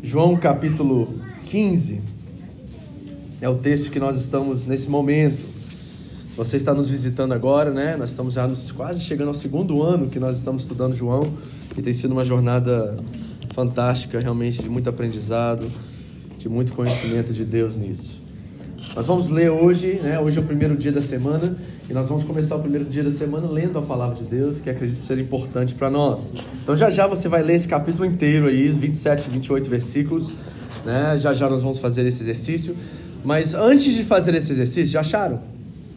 João capítulo 15 é o texto que nós estamos nesse momento. Se você está nos visitando agora, né? Nós estamos já nos, quase chegando ao segundo ano que nós estamos estudando João e tem sido uma jornada fantástica, realmente de muito aprendizado, de muito conhecimento de Deus nisso. Nós vamos ler hoje, né? Hoje é o primeiro dia da semana e nós vamos começar o primeiro dia da semana lendo a palavra de Deus, que acredito ser importante para nós. Então já já você vai ler esse capítulo inteiro aí, 27, 28 versículos, né? Já já nós vamos fazer esse exercício. Mas antes de fazer esse exercício, já acharam?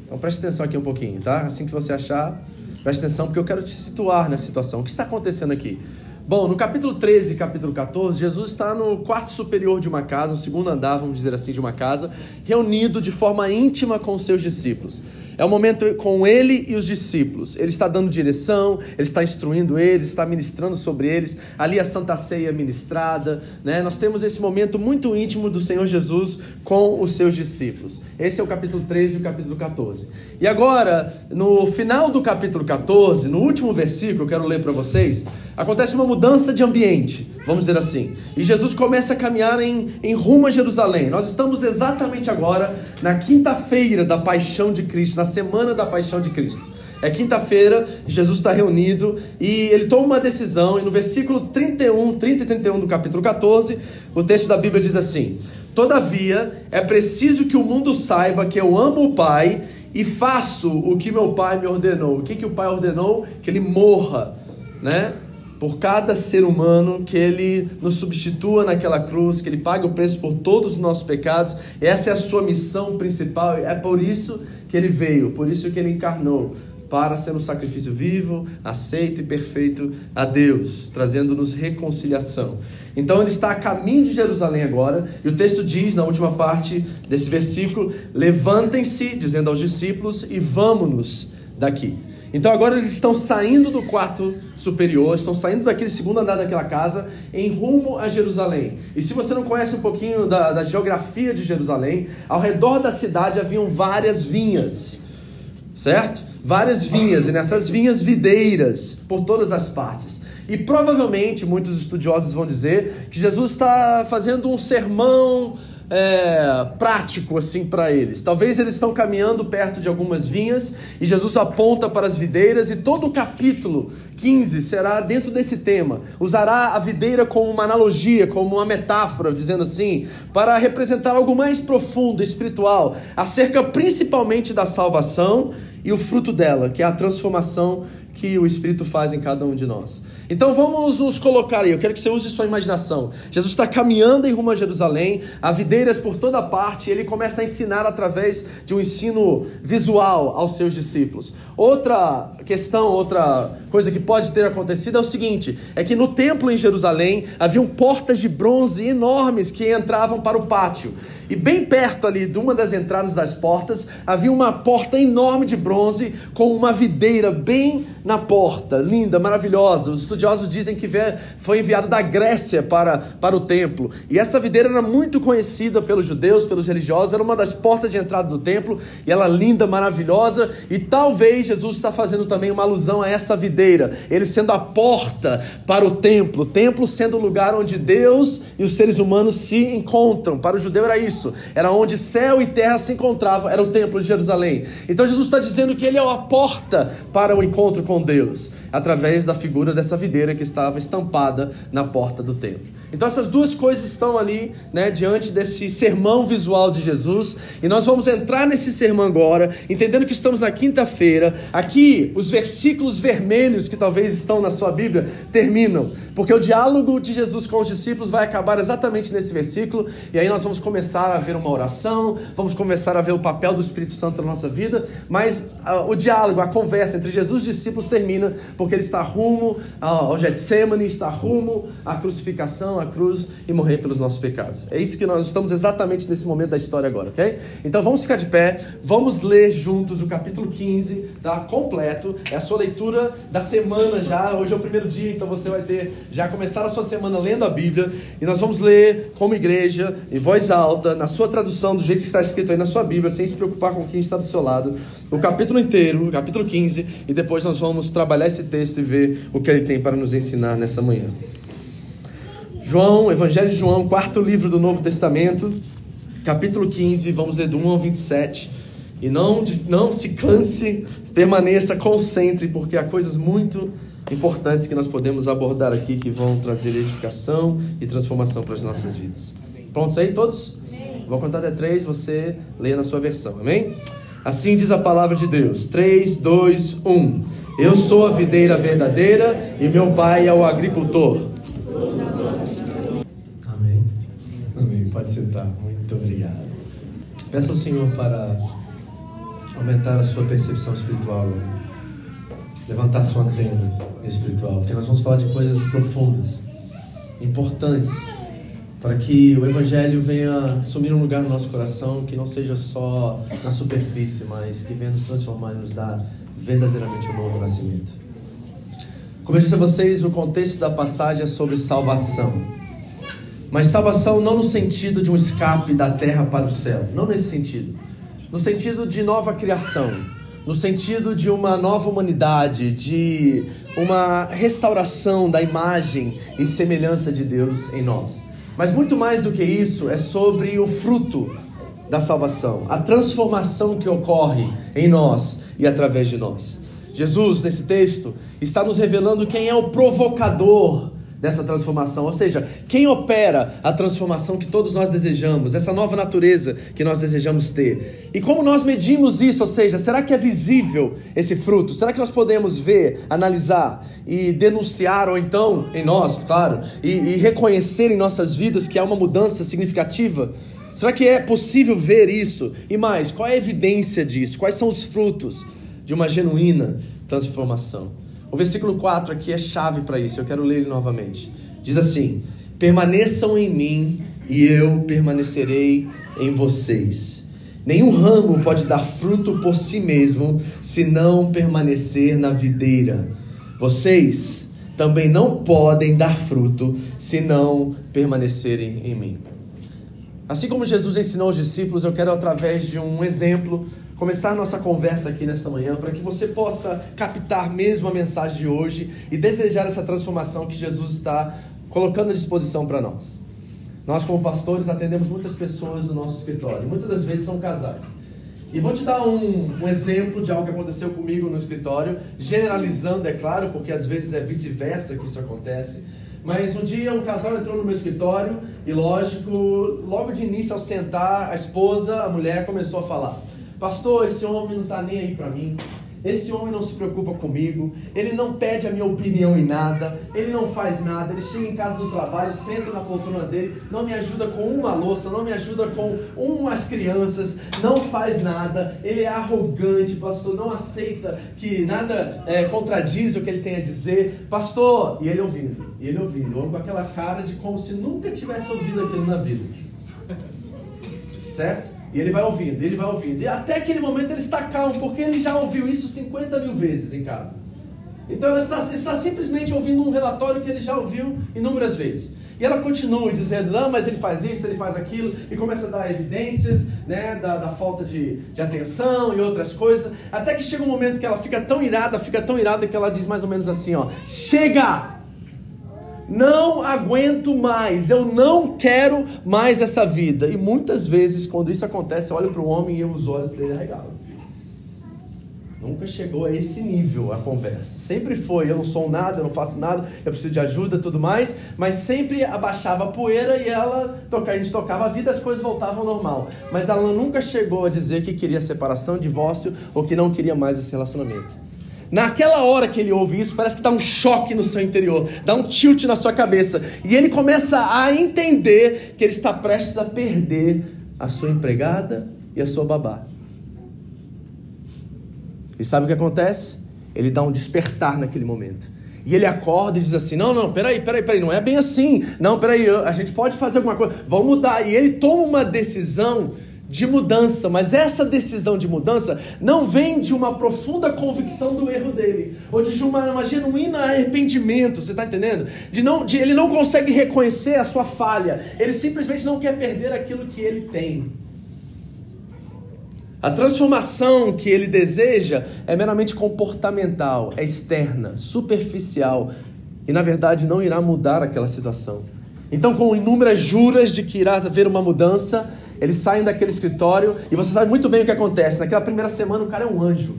Então preste atenção aqui um pouquinho, tá? Assim que você achar, preste atenção porque eu quero te situar na situação. O que está acontecendo aqui? Bom, no capítulo 13 e capítulo 14, Jesus está no quarto superior de uma casa, no segundo andar, vamos dizer assim, de uma casa, reunido de forma íntima com os seus discípulos. É o momento com ele e os discípulos. Ele está dando direção, ele está instruindo eles, está ministrando sobre eles. Ali a Santa Ceia ministrada. Né? Nós temos esse momento muito íntimo do Senhor Jesus com os seus discípulos. Esse é o capítulo 13 e o capítulo 14. E agora, no final do capítulo 14, no último versículo, eu quero ler para vocês, acontece uma mudança de ambiente, vamos dizer assim. E Jesus começa a caminhar em, em rumo a Jerusalém. Nós estamos exatamente agora na quinta-feira da paixão de Cristo, na semana da paixão de Cristo. É quinta-feira, Jesus está reunido e ele toma uma decisão, e no versículo 31, 30 e 31 do capítulo 14, o texto da Bíblia diz assim: Todavia, é preciso que o mundo saiba que eu amo o Pai e faço o que meu Pai me ordenou. O que, que o Pai ordenou? Que ele morra, né? Por cada ser humano, que ele nos substitua naquela cruz, que ele pague o preço por todos os nossos pecados. Essa é a sua missão principal. É por isso que ele veio, por isso que ele encarnou para ser um sacrifício vivo, aceito e perfeito a Deus, trazendo-nos reconciliação. Então ele está a caminho de Jerusalém agora, e o texto diz, na última parte desse versículo: Levantem-se, dizendo aos discípulos, e vamos-nos daqui. Então agora eles estão saindo do quarto superior, estão saindo daquele segundo andar daquela casa em rumo a Jerusalém. E se você não conhece um pouquinho da, da geografia de Jerusalém, ao redor da cidade haviam várias vinhas, certo? Várias vinhas, e nessas vinhas videiras por todas as partes. E provavelmente muitos estudiosos vão dizer que Jesus está fazendo um sermão é, prático assim para eles. Talvez eles estão caminhando perto de algumas vinhas e Jesus aponta para as videiras e todo o capítulo 15 será dentro desse tema. Usará a videira como uma analogia, como uma metáfora, dizendo assim, para representar algo mais profundo, espiritual, acerca principalmente da salvação e o fruto dela, que é a transformação que o Espírito faz em cada um de nós. Então vamos nos colocar aí, eu quero que você use sua imaginação. Jesus está caminhando em rumo a Jerusalém, há videiras por toda parte, e ele começa a ensinar através de um ensino visual aos seus discípulos. Outra questão, outra coisa que pode ter acontecido é o seguinte: é que no templo em Jerusalém haviam portas de bronze enormes que entravam para o pátio. E bem perto ali de uma das entradas das portas havia uma porta enorme de bronze com uma videira bem na porta, linda, maravilhosa. Os estudiosos dizem que foi enviado da Grécia para, para o templo. E essa videira era muito conhecida pelos judeus, pelos religiosos, era uma das portas de entrada do templo, e ela linda, maravilhosa, e talvez Jesus está fazendo também uma alusão a essa videira, ele sendo a porta para o templo, o templo sendo o lugar onde Deus e os seres humanos se encontram. Para o judeu era isso. Era onde céu e terra se encontravam, era o templo de Jerusalém. Então Jesus está dizendo que ele é a porta para o encontro com Deus, através da figura dessa videira que estava estampada na porta do templo. Então essas duas coisas estão ali, né, diante desse sermão visual de Jesus, e nós vamos entrar nesse sermão agora, entendendo que estamos na quinta-feira. Aqui, os versículos vermelhos que talvez estão na sua Bíblia terminam, porque o diálogo de Jesus com os discípulos vai acabar exatamente nesse versículo, e aí nós vamos começar a ver uma oração, vamos começar a ver o papel do Espírito Santo na nossa vida, mas uh, o diálogo, a conversa entre Jesus e os discípulos termina porque ele está rumo ao Getsemane, está rumo à crucificação, cruz e morrer pelos nossos pecados. É isso que nós estamos exatamente nesse momento da história agora, ok? Então vamos ficar de pé, vamos ler juntos o capítulo 15, tá? Completo, é a sua leitura da semana já, hoje é o primeiro dia, então você vai ter já começar a sua semana lendo a Bíblia e nós vamos ler como igreja, em voz alta, na sua tradução, do jeito que está escrito aí na sua Bíblia, sem se preocupar com quem está do seu lado, o capítulo inteiro, o capítulo 15, e depois nós vamos trabalhar esse texto e ver o que ele tem para nos ensinar nessa manhã. João, Evangelho de João, quarto livro do Novo Testamento, capítulo 15, vamos ler do 1 ao 27. E não, não se canse, permaneça, concentre, porque há coisas muito importantes que nós podemos abordar aqui que vão trazer edificação e transformação para as nossas vidas. Prontos aí todos? Vou contar até três, você lê na sua versão, amém? Assim diz a palavra de Deus: 3, 2, 1. Eu sou a videira verdadeira e meu pai é o agricultor. Amém. Amém. Pode sentar. Muito obrigado. Peça ao Senhor para aumentar a sua percepção espiritual Levantar sua antena espiritual, porque nós vamos falar de coisas profundas, importantes para que o Evangelho venha assumir um lugar no nosso coração que não seja só na superfície, mas que venha nos transformar e nos dar verdadeiramente um novo nascimento. Como eu disse a vocês, o contexto da passagem é sobre salvação. Mas salvação não no sentido de um escape da terra para o céu, não nesse sentido. No sentido de nova criação, no sentido de uma nova humanidade, de uma restauração da imagem e semelhança de Deus em nós. Mas muito mais do que isso, é sobre o fruto da salvação, a transformação que ocorre em nós e através de nós. Jesus, nesse texto, está nos revelando quem é o provocador dessa transformação, ou seja, quem opera a transformação que todos nós desejamos, essa nova natureza que nós desejamos ter. E como nós medimos isso, ou seja, será que é visível esse fruto? Será que nós podemos ver, analisar e denunciar, ou então em nós, claro, e, e reconhecer em nossas vidas que há uma mudança significativa? Será que é possível ver isso? E mais, qual é a evidência disso? Quais são os frutos de uma genuína transformação? O versículo 4 aqui é chave para isso, eu quero ler ele novamente. Diz assim: Permaneçam em mim e eu permanecerei em vocês. Nenhum ramo pode dar fruto por si mesmo se não permanecer na videira. Vocês também não podem dar fruto se não permanecerem em mim. Assim como Jesus ensinou os discípulos, eu quero, através de um exemplo, começar nossa conversa aqui nesta manhã para que você possa captar mesmo a mensagem de hoje e desejar essa transformação que Jesus está colocando à disposição para nós. Nós, como pastores, atendemos muitas pessoas no nosso escritório, muitas das vezes são casais. E vou te dar um, um, exemplo de algo que aconteceu comigo no escritório, generalizando, é claro, porque às vezes é vice-versa que isso acontece. Mas um dia um casal entrou no meu escritório e, lógico, logo de início, ao sentar, a esposa, a mulher, começou a falar. Pastor, esse homem não está nem aí para mim. Esse homem não se preocupa comigo, ele não pede a minha opinião em nada, ele não faz nada, ele chega em casa do trabalho, senta na poltrona dele, não me ajuda com uma louça, não me ajuda com umas crianças, não faz nada, ele é arrogante, pastor, não aceita que nada é, contradiz o que ele tem a dizer, pastor, e ele ouvindo, e ele ouvindo, ou com aquela cara de como se nunca tivesse ouvido aquilo na vida, certo? E ele vai ouvindo, ele vai ouvindo. E até aquele momento ele está calmo, porque ele já ouviu isso 50 mil vezes em casa. Então ela está, está simplesmente ouvindo um relatório que ele já ouviu inúmeras vezes. E ela continua dizendo, não, mas ele faz isso, ele faz aquilo, e começa a dar evidências né, da, da falta de, de atenção e outras coisas. Até que chega um momento que ela fica tão irada, fica tão irada que ela diz mais ou menos assim, ó, chega! Não aguento mais, eu não quero mais essa vida. E muitas vezes, quando isso acontece, eu olho para o homem e os olhos dele arregalam. Nunca chegou a esse nível a conversa. Sempre foi, eu não sou nada, eu não faço nada, eu preciso de ajuda tudo mais, mas sempre abaixava a poeira e ela a gente tocava a vida, as coisas voltavam ao normal. Mas ela nunca chegou a dizer que queria separação, divórcio ou que não queria mais esse relacionamento. Naquela hora que ele ouve isso, parece que dá um choque no seu interior, dá um tilt na sua cabeça, e ele começa a entender que ele está prestes a perder a sua empregada e a sua babá. E sabe o que acontece? Ele dá um despertar naquele momento. E ele acorda e diz assim: Não, não, peraí, peraí, peraí, não é bem assim. Não, peraí, a gente pode fazer alguma coisa, vamos mudar. E ele toma uma decisão de mudança, mas essa decisão de mudança não vem de uma profunda convicção do erro dele, ou de uma, uma genuína arrependimento, você está entendendo? De não, de, ele não consegue reconhecer a sua falha, ele simplesmente não quer perder aquilo que ele tem. A transformação que ele deseja é meramente comportamental, é externa, superficial e na verdade não irá mudar aquela situação. Então, com inúmeras juras de que irá haver uma mudança, eles saem daquele escritório e você sabe muito bem o que acontece. Naquela primeira semana, o cara é um anjo.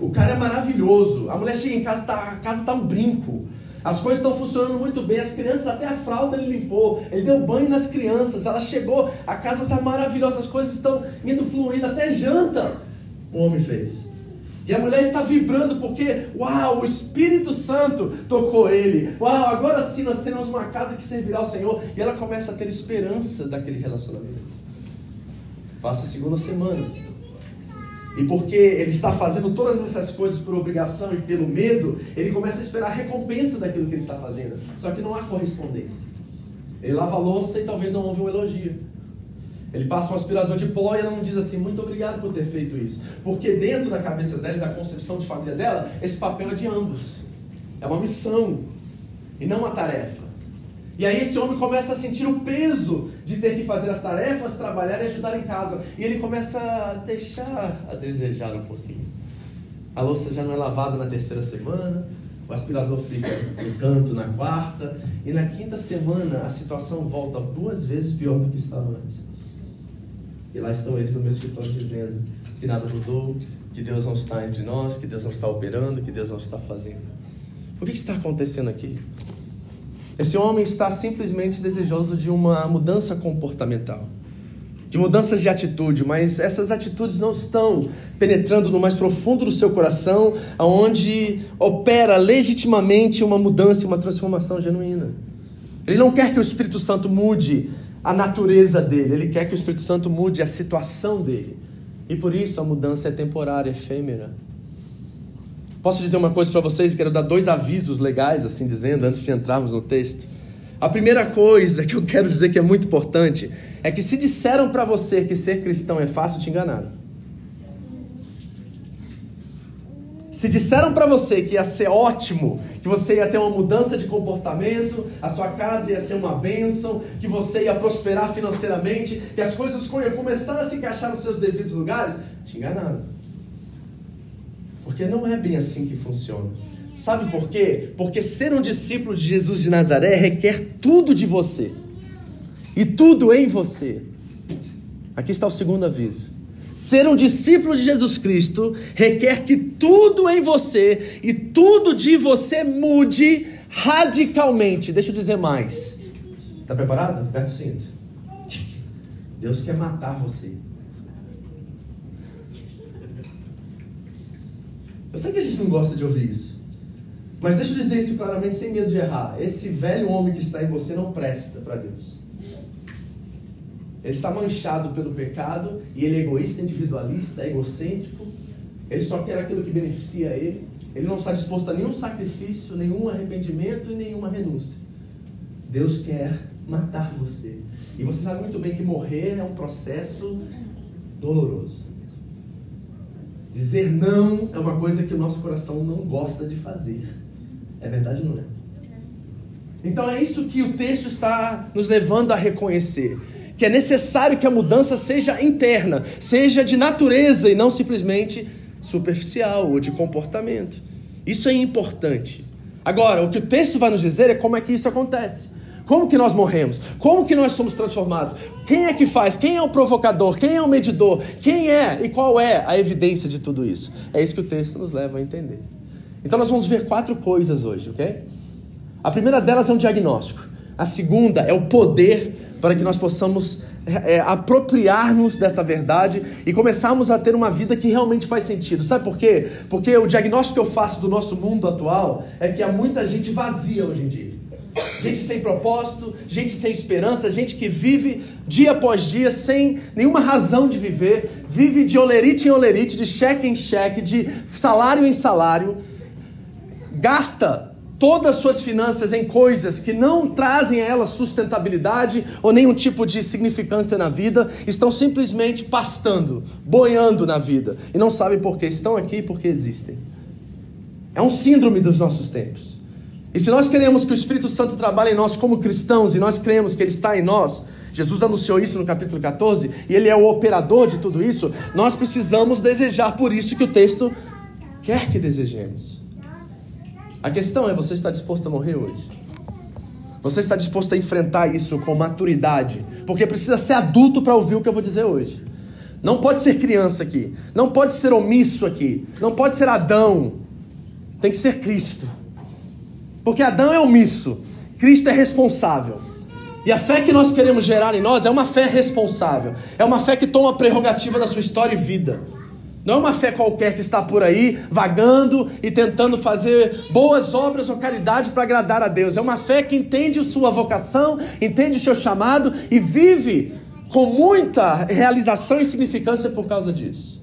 O cara é maravilhoso. A mulher chega em casa, tá, a casa está um brinco. As coisas estão funcionando muito bem. As crianças, até a fralda ele limpou. Ele deu banho nas crianças. Ela chegou, a casa está maravilhosa. As coisas estão indo fluindo. Até janta o homem fez. E a mulher está vibrando porque, uau, o Espírito Santo tocou ele. Uau, agora sim nós temos uma casa que servirá ao Senhor. E ela começa a ter esperança daquele relacionamento. Passa a segunda semana. E porque ele está fazendo todas essas coisas por obrigação e pelo medo, ele começa a esperar a recompensa daquilo que ele está fazendo. Só que não há correspondência. Ele lava a louça e talvez não houve um elogio. Ele passa um aspirador de pó e ela não diz assim, muito obrigado por ter feito isso. Porque dentro da cabeça dela e da concepção de família dela, esse papel é de ambos. É uma missão e não uma tarefa. E aí esse homem começa a sentir o peso de ter que fazer as tarefas, trabalhar e ajudar em casa. E ele começa a deixar a desejar um pouquinho. A louça já não é lavada na terceira semana, o aspirador fica no canto na quarta, e na quinta semana a situação volta duas vezes pior do que estava antes. E lá estão eles no meu escritório dizendo que nada mudou, que Deus não está entre nós, que Deus não está operando, que Deus não está fazendo. O que está acontecendo aqui? Esse homem está simplesmente desejoso de uma mudança comportamental, de mudanças de atitude, mas essas atitudes não estão penetrando no mais profundo do seu coração, aonde opera legitimamente uma mudança, uma transformação genuína. Ele não quer que o Espírito Santo mude a natureza dele, ele quer que o Espírito Santo mude a situação dele. E por isso a mudança é temporária, efêmera. Posso dizer uma coisa para vocês? Quero dar dois avisos legais, assim dizendo, antes de entrarmos no texto. A primeira coisa que eu quero dizer que é muito importante é que se disseram para você que ser cristão é fácil, te enganaram. Se disseram para você que ia ser ótimo, que você ia ter uma mudança de comportamento, a sua casa ia ser uma bênção, que você ia prosperar financeiramente, que as coisas iam começar a se encaixar nos seus devidos lugares, te enganaram. Porque não é bem assim que funciona. Sabe por quê? Porque ser um discípulo de Jesus de Nazaré requer tudo de você. E tudo em você. Aqui está o segundo aviso. Ser um discípulo de Jesus Cristo requer que tudo em você e tudo de você mude radicalmente. Deixa eu dizer mais. Está preparado? Aperta o cinto. Deus quer matar você. Eu sei que a gente não gosta de ouvir isso. Mas deixa eu dizer isso claramente, sem medo de errar. Esse velho homem que está em você não presta para Deus. Ele está manchado pelo pecado e ele é egoísta, individualista, egocêntrico. Ele só quer aquilo que beneficia ele. Ele não está disposto a nenhum sacrifício, nenhum arrependimento e nenhuma renúncia. Deus quer matar você. E você sabe muito bem que morrer é um processo doloroso. Dizer não é uma coisa que o nosso coração não gosta de fazer. É verdade ou não é? Então é isso que o texto está nos levando a reconhecer. Que é necessário que a mudança seja interna, seja de natureza e não simplesmente superficial ou de comportamento. Isso é importante. Agora, o que o texto vai nos dizer é como é que isso acontece. Como que nós morremos? Como que nós somos transformados? Quem é que faz? Quem é o provocador? Quem é o medidor? Quem é e qual é a evidência de tudo isso? É isso que o texto nos leva a entender. Então nós vamos ver quatro coisas hoje, ok? A primeira delas é um diagnóstico. A segunda é o poder para que nós possamos é, apropriar-nos dessa verdade e começarmos a ter uma vida que realmente faz sentido. Sabe por quê? Porque o diagnóstico que eu faço do nosso mundo atual é que há muita gente vazia hoje em dia. Gente sem propósito, gente sem esperança, gente que vive dia após dia sem nenhuma razão de viver, vive de olerite em olerite, de cheque em cheque, de salário em salário, gasta todas as suas finanças em coisas que não trazem a ela sustentabilidade ou nenhum tipo de significância na vida, estão simplesmente pastando, boiando na vida e não sabem por que estão aqui e por que existem. É um síndrome dos nossos tempos. E se nós queremos que o Espírito Santo trabalhe em nós como cristãos e nós cremos que ele está em nós, Jesus anunciou isso no capítulo 14 e ele é o operador de tudo isso, nós precisamos desejar por isso que o texto quer que desejemos. A questão é: você está disposto a morrer hoje? Você está disposto a enfrentar isso com maturidade? Porque precisa ser adulto para ouvir o que eu vou dizer hoje. Não pode ser criança aqui. Não pode ser omisso aqui. Não pode ser Adão. Tem que ser Cristo. Porque Adão é omisso, Cristo é responsável. E a fé que nós queremos gerar em nós é uma fé responsável. É uma fé que toma a prerrogativa da sua história e vida. Não é uma fé qualquer que está por aí vagando e tentando fazer boas obras ou caridade para agradar a Deus. É uma fé que entende sua vocação, entende o seu chamado e vive com muita realização e significância por causa disso.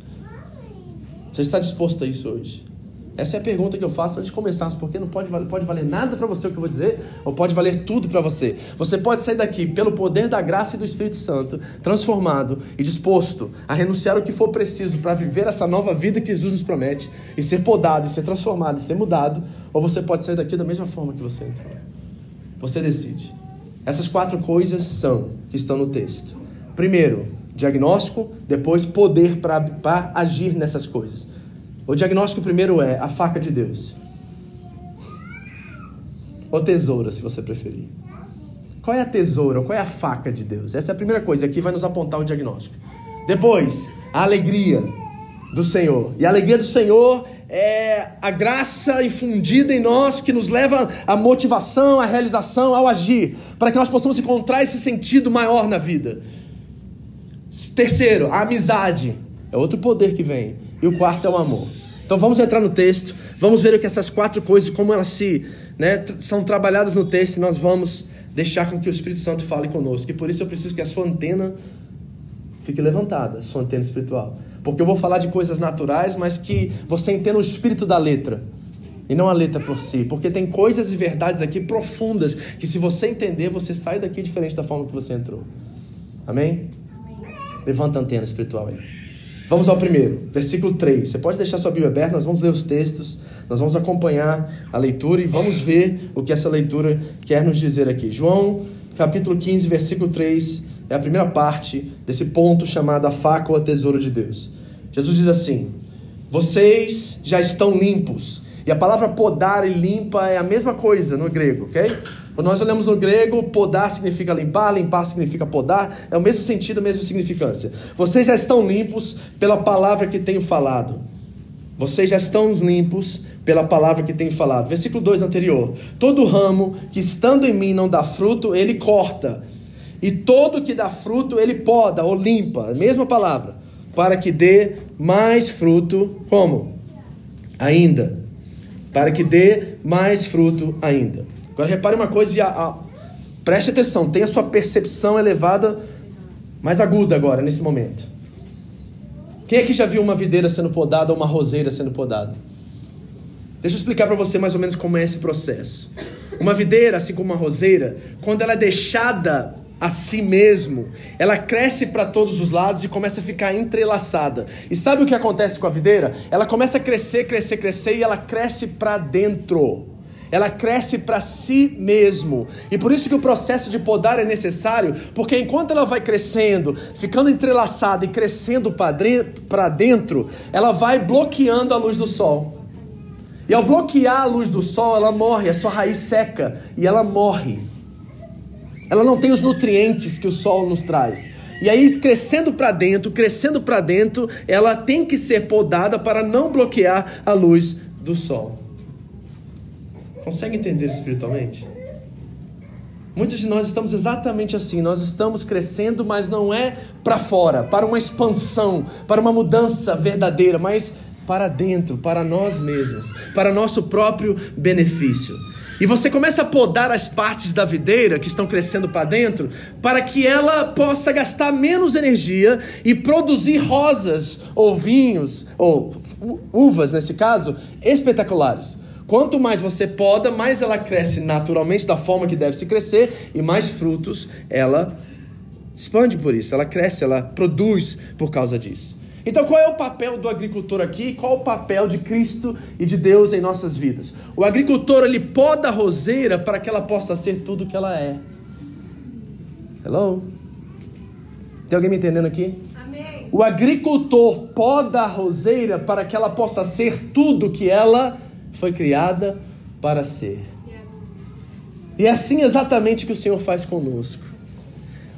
Você está disposto a isso hoje? Essa é a pergunta que eu faço antes de começarmos, porque não pode, pode valer nada para você o que eu vou dizer, ou pode valer tudo para você. Você pode sair daqui pelo poder da graça e do Espírito Santo, transformado e disposto a renunciar o que for preciso para viver essa nova vida que Jesus nos promete, e ser podado, e ser transformado, e ser mudado, ou você pode sair daqui da mesma forma que você entrou. Você decide. Essas quatro coisas são que estão no texto. Primeiro, diagnóstico, depois poder para agir nessas coisas. O diagnóstico primeiro é a faca de Deus. Ou tesoura, se você preferir. Qual é a tesoura? Qual é a faca de Deus? Essa é a primeira coisa. Aqui vai nos apontar o diagnóstico. Depois, a alegria do Senhor. E a alegria do Senhor é a graça infundida em nós que nos leva à motivação, à realização, ao agir, para que nós possamos encontrar esse sentido maior na vida. Terceiro, a amizade. É outro poder que vem. E o quarto é o amor. Então vamos entrar no texto, vamos ver o que essas quatro coisas, como elas se, né, são trabalhadas no texto, e nós vamos deixar com que o Espírito Santo fale conosco. E por isso eu preciso que a sua antena fique levantada, a sua antena espiritual. Porque eu vou falar de coisas naturais, mas que você entenda o espírito da letra. E não a letra por si. Porque tem coisas e verdades aqui profundas que, se você entender, você sai daqui diferente da forma que você entrou. Amém? Levanta a antena espiritual aí. Vamos ao primeiro, versículo 3. Você pode deixar sua Bíblia aberta, nós vamos ler os textos, nós vamos acompanhar a leitura e vamos ver o que essa leitura quer nos dizer aqui. João, capítulo 15, versículo 3, é a primeira parte desse ponto chamado a faca ou a tesouro de Deus. Jesus diz assim: Vocês já estão limpos. E a palavra podar e limpa é a mesma coisa no grego, ok? Quando nós olhamos no grego, podar significa limpar, limpar significa podar, é o mesmo sentido, a mesma significância. Vocês já estão limpos pela palavra que tenho falado. Vocês já estão limpos pela palavra que tenho falado. Versículo 2 anterior. Todo ramo que estando em mim não dá fruto, ele corta. E todo que dá fruto, ele poda ou limpa. A mesma palavra. Para que dê mais fruto, como? Ainda. Para que dê mais fruto ainda. Agora repare uma coisa e a, a, preste atenção, tenha sua percepção elevada, mais aguda agora, nesse momento. Quem aqui já viu uma videira sendo podada ou uma roseira sendo podada? Deixa eu explicar para você mais ou menos como é esse processo. Uma videira, assim como uma roseira, quando ela é deixada a si mesmo, ela cresce para todos os lados e começa a ficar entrelaçada. E sabe o que acontece com a videira? Ela começa a crescer, crescer, crescer e ela cresce para dentro ela cresce para si mesmo. E por isso que o processo de podar é necessário, porque enquanto ela vai crescendo, ficando entrelaçada e crescendo para dentro, ela vai bloqueando a luz do sol. E ao bloquear a luz do sol, ela morre, a sua raiz seca e ela morre. ela não tem os nutrientes que o sol nos traz. E aí, crescendo para dentro, crescendo para dentro, ela tem que ser podada para não bloquear a luz do sol. Consegue entender espiritualmente? Muitos de nós estamos exatamente assim, nós estamos crescendo, mas não é para fora, para uma expansão, para uma mudança verdadeira, mas para dentro, para nós mesmos, para nosso próprio benefício. E você começa a podar as partes da videira que estão crescendo para dentro, para que ela possa gastar menos energia e produzir rosas ou vinhos, ou uvas nesse caso, espetaculares. Quanto mais você poda, mais ela cresce naturalmente da forma que deve se crescer e mais frutos ela expande por isso, ela cresce, ela produz por causa disso. Então, qual é o papel do agricultor aqui? Qual o papel de Cristo e de Deus em nossas vidas? O agricultor ele poda a roseira para que ela possa ser tudo o que ela é. Hello? Tem alguém me entendendo aqui? Amém. O agricultor poda a roseira para que ela possa ser tudo que ela foi criada para ser. E é assim exatamente que o Senhor faz conosco.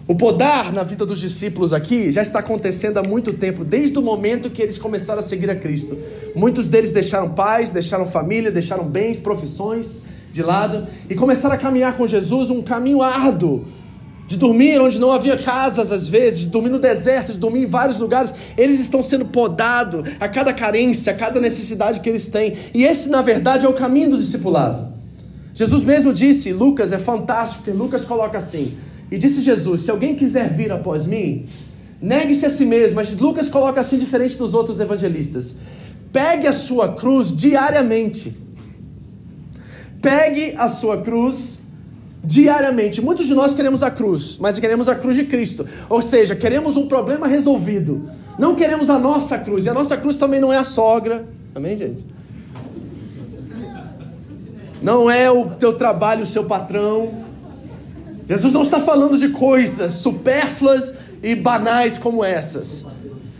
O podar na vida dos discípulos aqui já está acontecendo há muito tempo, desde o momento que eles começaram a seguir a Cristo. Muitos deles deixaram pais, deixaram família, deixaram bens, profissões de lado e começaram a caminhar com Jesus um caminho árduo. De dormir onde não havia casas, às vezes, de dormir no deserto, de dormir em vários lugares, eles estão sendo podados a cada carência, a cada necessidade que eles têm. E esse, na verdade, é o caminho do discipulado. Jesus mesmo disse, Lucas é fantástico, porque Lucas coloca assim: e disse Jesus: Se alguém quiser vir após mim, negue-se a si mesmo. Mas Lucas coloca assim, diferente dos outros evangelistas: pegue a sua cruz diariamente. Pegue a sua cruz diariamente. Muitos de nós queremos a cruz, mas queremos a cruz de Cristo. Ou seja, queremos um problema resolvido. Não queremos a nossa cruz. E a nossa cruz também não é a sogra. Amém, gente? Não é o teu trabalho, o seu patrão. Jesus não está falando de coisas supérfluas e banais como essas.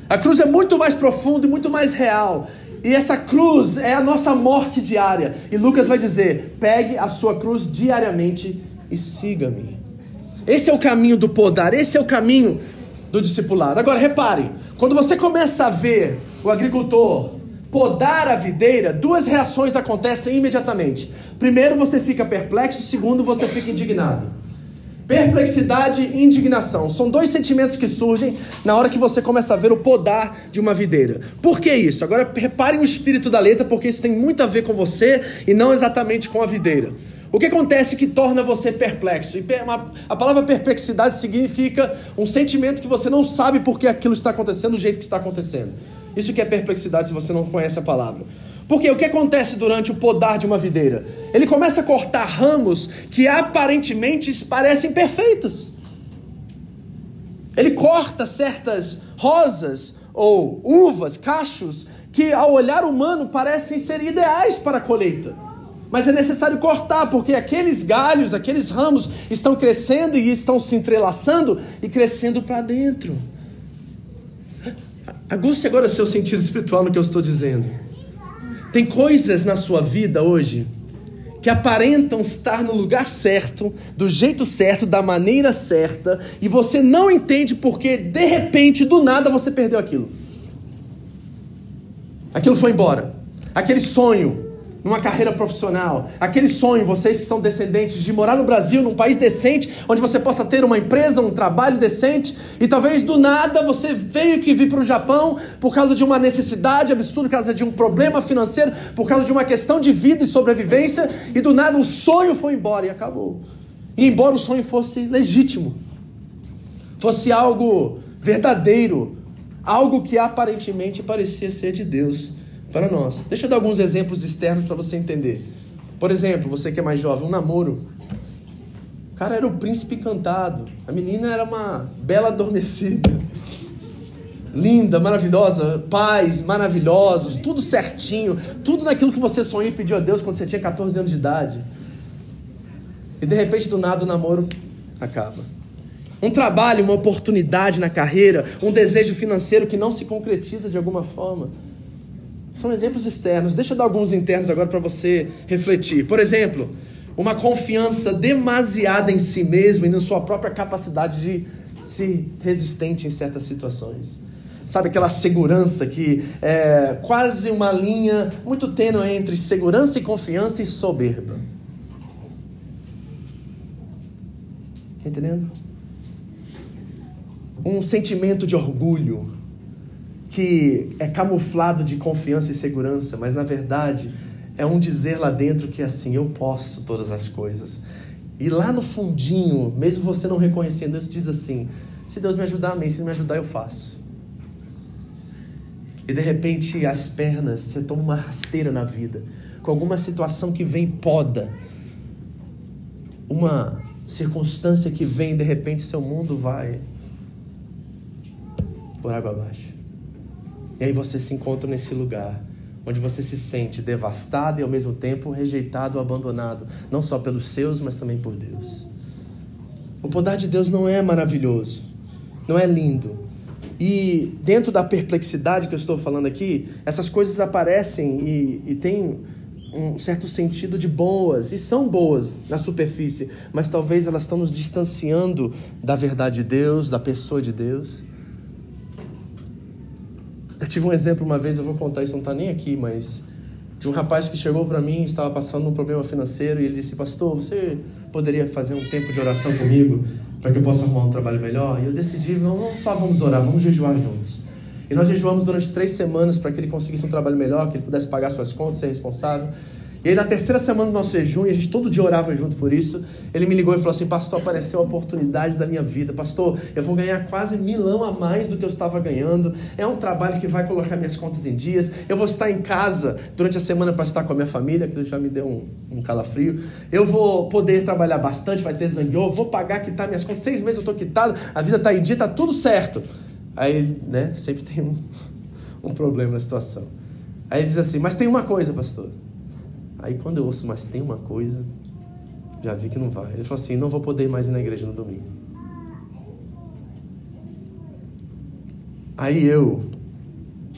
A cruz é muito mais profunda e muito mais real. E essa cruz é a nossa morte diária. E Lucas vai dizer: pegue a sua cruz diariamente e siga-me. Esse é o caminho do podar, esse é o caminho do discipulado. Agora repare, quando você começa a ver o agricultor podar a videira, duas reações acontecem imediatamente. Primeiro, você fica perplexo, segundo, você fica indignado. Perplexidade e indignação são dois sentimentos que surgem na hora que você começa a ver o podar de uma videira. Por que isso? Agora reparem o espírito da letra, porque isso tem muito a ver com você e não exatamente com a videira. O que acontece que torna você perplexo? a palavra perplexidade significa um sentimento que você não sabe por que aquilo está acontecendo do jeito que está acontecendo. Isso que é perplexidade se você não conhece a palavra. Porque o que acontece durante o podar de uma videira? Ele começa a cortar ramos que aparentemente parecem perfeitos. Ele corta certas rosas ou uvas, cachos, que ao olhar humano parecem ser ideais para a colheita. Mas é necessário cortar, porque aqueles galhos, aqueles ramos estão crescendo e estão se entrelaçando e crescendo para dentro. Aguste agora seu sentido espiritual no que eu estou dizendo. Tem coisas na sua vida hoje que aparentam estar no lugar certo, do jeito certo, da maneira certa, e você não entende porque de repente, do nada, você perdeu aquilo. Aquilo foi embora. Aquele sonho, numa carreira profissional, aquele sonho, vocês que são descendentes, de morar no Brasil, num país decente, onde você possa ter uma empresa, um trabalho decente, e talvez do nada você veio que vir para o Japão por causa de uma necessidade absurda, por causa de um problema financeiro, por causa de uma questão de vida e sobrevivência, e do nada o sonho foi embora e acabou. E embora o sonho fosse legítimo, fosse algo verdadeiro, algo que aparentemente parecia ser de Deus para nós. Deixa eu dar alguns exemplos externos para você entender. Por exemplo, você que é mais jovem, um namoro. O cara era o príncipe encantado. A menina era uma bela adormecida. Linda, maravilhosa, pais maravilhosos, tudo certinho, tudo naquilo que você sonhou e pediu a Deus quando você tinha 14 anos de idade. E de repente, do nada, o namoro acaba. Um trabalho, uma oportunidade na carreira, um desejo financeiro que não se concretiza de alguma forma. São exemplos externos. Deixa eu dar alguns internos agora para você refletir. Por exemplo, uma confiança demasiada em si mesmo e na sua própria capacidade de ser resistente em certas situações. Sabe aquela segurança que é quase uma linha muito tênue entre segurança e confiança e soberba. Tá entendendo? Um sentimento de orgulho que é camuflado de confiança e segurança, mas na verdade é um dizer lá dentro que assim, eu posso todas as coisas. E lá no fundinho, mesmo você não reconhecendo, Deus diz assim: se Deus me ajudar, amém. Se não me ajudar, eu faço. E de repente as pernas, você toma uma rasteira na vida, com alguma situação que vem poda, uma circunstância que vem, de repente seu mundo vai por água abaixo. E aí você se encontra nesse lugar onde você se sente devastado e ao mesmo tempo rejeitado, abandonado, não só pelos seus, mas também por Deus. O poder de Deus não é maravilhoso, não é lindo. E dentro da perplexidade que eu estou falando aqui, essas coisas aparecem e, e têm um certo sentido de boas, e são boas na superfície, mas talvez elas estão nos distanciando da verdade de Deus, da pessoa de Deus. Eu tive um exemplo uma vez, eu vou contar isso, não está nem aqui, mas de um rapaz que chegou para mim, estava passando um problema financeiro e ele disse: Pastor, você poderia fazer um tempo de oração comigo para que eu possa arrumar um trabalho melhor? E eu decidi: não, não só vamos orar, vamos jejuar juntos. E nós jejuamos durante três semanas para que ele conseguisse um trabalho melhor, que ele pudesse pagar suas contas, ser responsável. E aí, na terceira semana do nosso jejum, e a gente todo dia orava junto por isso, ele me ligou e falou assim: Pastor, apareceu a oportunidade da minha vida. Pastor, eu vou ganhar quase milão a mais do que eu estava ganhando. É um trabalho que vai colocar minhas contas em dias. Eu vou estar em casa durante a semana para estar com a minha família, que já me deu um, um calafrio. Eu vou poder trabalhar bastante, vai ter zangueô, vou pagar, quitar minhas contas. Seis meses eu estou quitado, a vida está em dia, está tudo certo. Aí, né, sempre tem um, um problema na situação. Aí ele diz assim: Mas tem uma coisa, pastor. Aí quando eu ouço, mas tem uma coisa, já vi que não vai. Ele falou assim: não vou poder mais ir na igreja no domingo. Aí eu,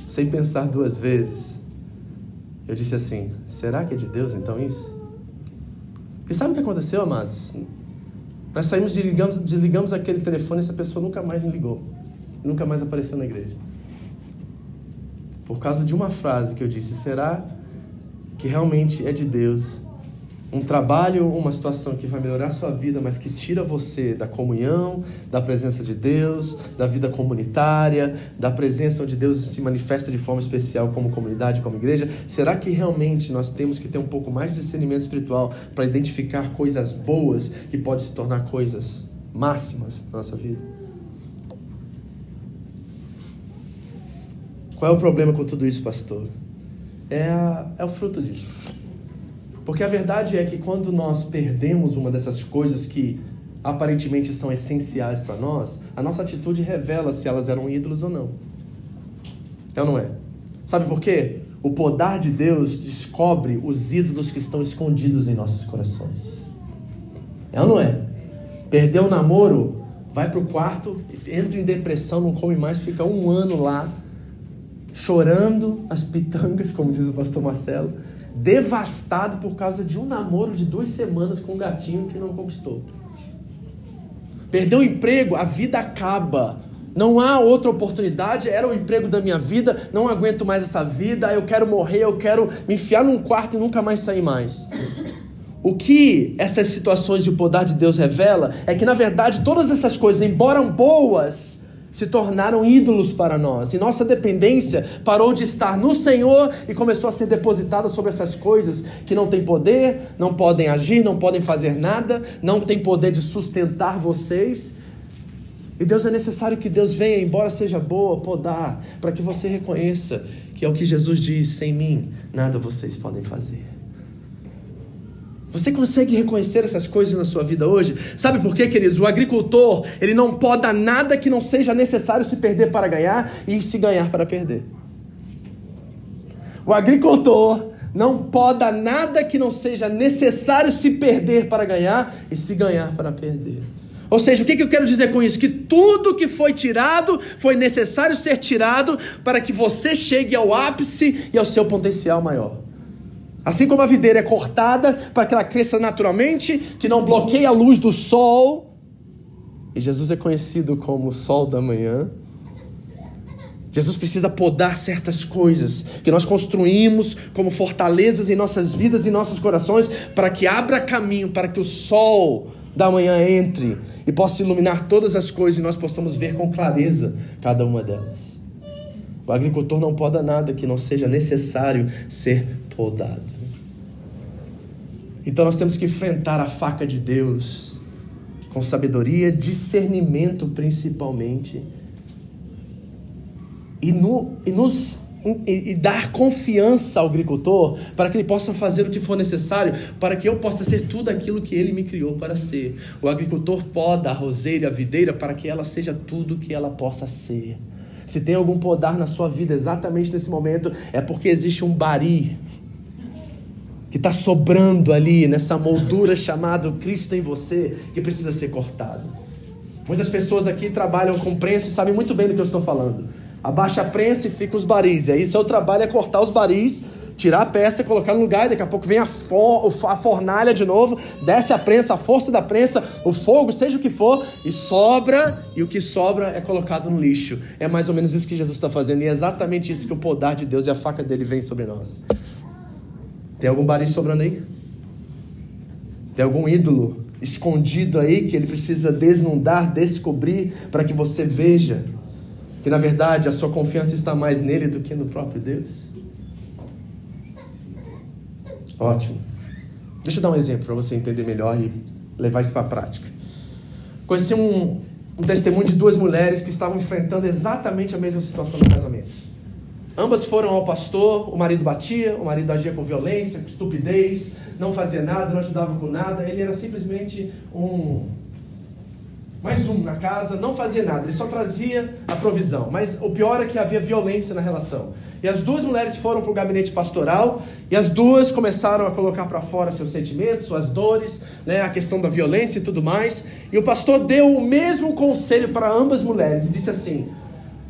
sem pensar duas vezes, eu disse assim: será que é de Deus então isso? E sabe o que aconteceu, amados? Nós saímos, desligamos, desligamos aquele telefone e essa pessoa nunca mais me ligou. Nunca mais apareceu na igreja. Por causa de uma frase que eu disse: será que realmente é de Deus, um trabalho, uma situação que vai melhorar a sua vida, mas que tira você da comunhão, da presença de Deus, da vida comunitária, da presença onde Deus se manifesta de forma especial como comunidade, como igreja, será que realmente nós temos que ter um pouco mais de discernimento espiritual para identificar coisas boas que podem se tornar coisas máximas na nossa vida? Qual é o problema com tudo isso, pastor? É, a, é o fruto disso. Porque a verdade é que quando nós perdemos uma dessas coisas que aparentemente são essenciais para nós, a nossa atitude revela se elas eram ídolos ou não. É ou não é? Sabe por quê? O poder de Deus descobre os ídolos que estão escondidos em nossos corações. É ou não é? Perdeu o namoro, vai para o quarto, entra em depressão, não come mais, fica um ano lá chorando as pitangas, como diz o pastor Marcelo, devastado por causa de um namoro de duas semanas com um gatinho que não conquistou. Perdeu o emprego, a vida acaba. Não há outra oportunidade, era o emprego da minha vida, não aguento mais essa vida, eu quero morrer, eu quero me enfiar num quarto e nunca mais sair mais. O que essas situações de poder de Deus revela é que, na verdade, todas essas coisas, embora boas, se tornaram ídolos para nós. E nossa dependência parou de estar no Senhor e começou a ser depositada sobre essas coisas que não têm poder, não podem agir, não podem fazer nada, não têm poder de sustentar vocês. E Deus é necessário que Deus venha, embora seja boa, podar, para que você reconheça que é o que Jesus diz: sem mim, nada vocês podem fazer. Você consegue reconhecer essas coisas na sua vida hoje? Sabe por quê, queridos? O agricultor, ele não poda nada que não seja necessário se perder para ganhar e se ganhar para perder. O agricultor não poda nada que não seja necessário se perder para ganhar e se ganhar para perder. Ou seja, o que eu quero dizer com isso? Que tudo que foi tirado foi necessário ser tirado para que você chegue ao ápice e ao seu potencial maior. Assim como a videira é cortada para que ela cresça naturalmente, que não bloqueie a luz do sol. E Jesus é conhecido como o sol da manhã. Jesus precisa podar certas coisas que nós construímos como fortalezas em nossas vidas e nossos corações para que abra caminho para que o sol da manhã entre e possa iluminar todas as coisas e nós possamos ver com clareza cada uma delas. O agricultor não poda nada que não seja necessário ser podado. Então nós temos que enfrentar a faca de Deus com sabedoria, discernimento principalmente e, no, e nos e, dar confiança ao agricultor para que ele possa fazer o que for necessário para que eu possa ser tudo aquilo que ele me criou para ser. O agricultor poda a roseira, a videira para que ela seja tudo o que ela possa ser. Se tem algum podar na sua vida exatamente nesse momento, é porque existe um bari que está sobrando ali nessa moldura chamada Cristo em você que precisa ser cortado. Muitas pessoas aqui trabalham com prensa e sabem muito bem do que eu estou falando. Abaixa a prensa e fica os baris. E aí seu trabalho é cortar os baris, tirar a peça e colocar no lugar. E daqui a pouco vem a, for, a fornalha de novo, desce a prensa, a força da prensa, o fogo, seja o que for, e sobra. E o que sobra é colocado no lixo. É mais ou menos isso que Jesus está fazendo. E é exatamente isso que o podar de Deus e a faca dele vem sobre nós. Tem algum baril sobrando aí? Tem algum ídolo escondido aí que ele precisa desnudar, descobrir para que você veja? que na verdade a sua confiança está mais nele do que no próprio Deus? Ótimo. Deixa eu dar um exemplo para você entender melhor e levar isso para a prática. Conheci um, um testemunho de duas mulheres que estavam enfrentando exatamente a mesma situação no casamento. Ambas foram ao pastor, o marido batia, o marido agia com violência, com estupidez, não fazia nada, não ajudava com nada, ele era simplesmente um mais um na casa, não fazia nada, ele só trazia a provisão. Mas o pior é que havia violência na relação. E as duas mulheres foram para o gabinete pastoral e as duas começaram a colocar para fora seus sentimentos, suas dores, né, a questão da violência e tudo mais. E o pastor deu o mesmo conselho para ambas mulheres e disse assim: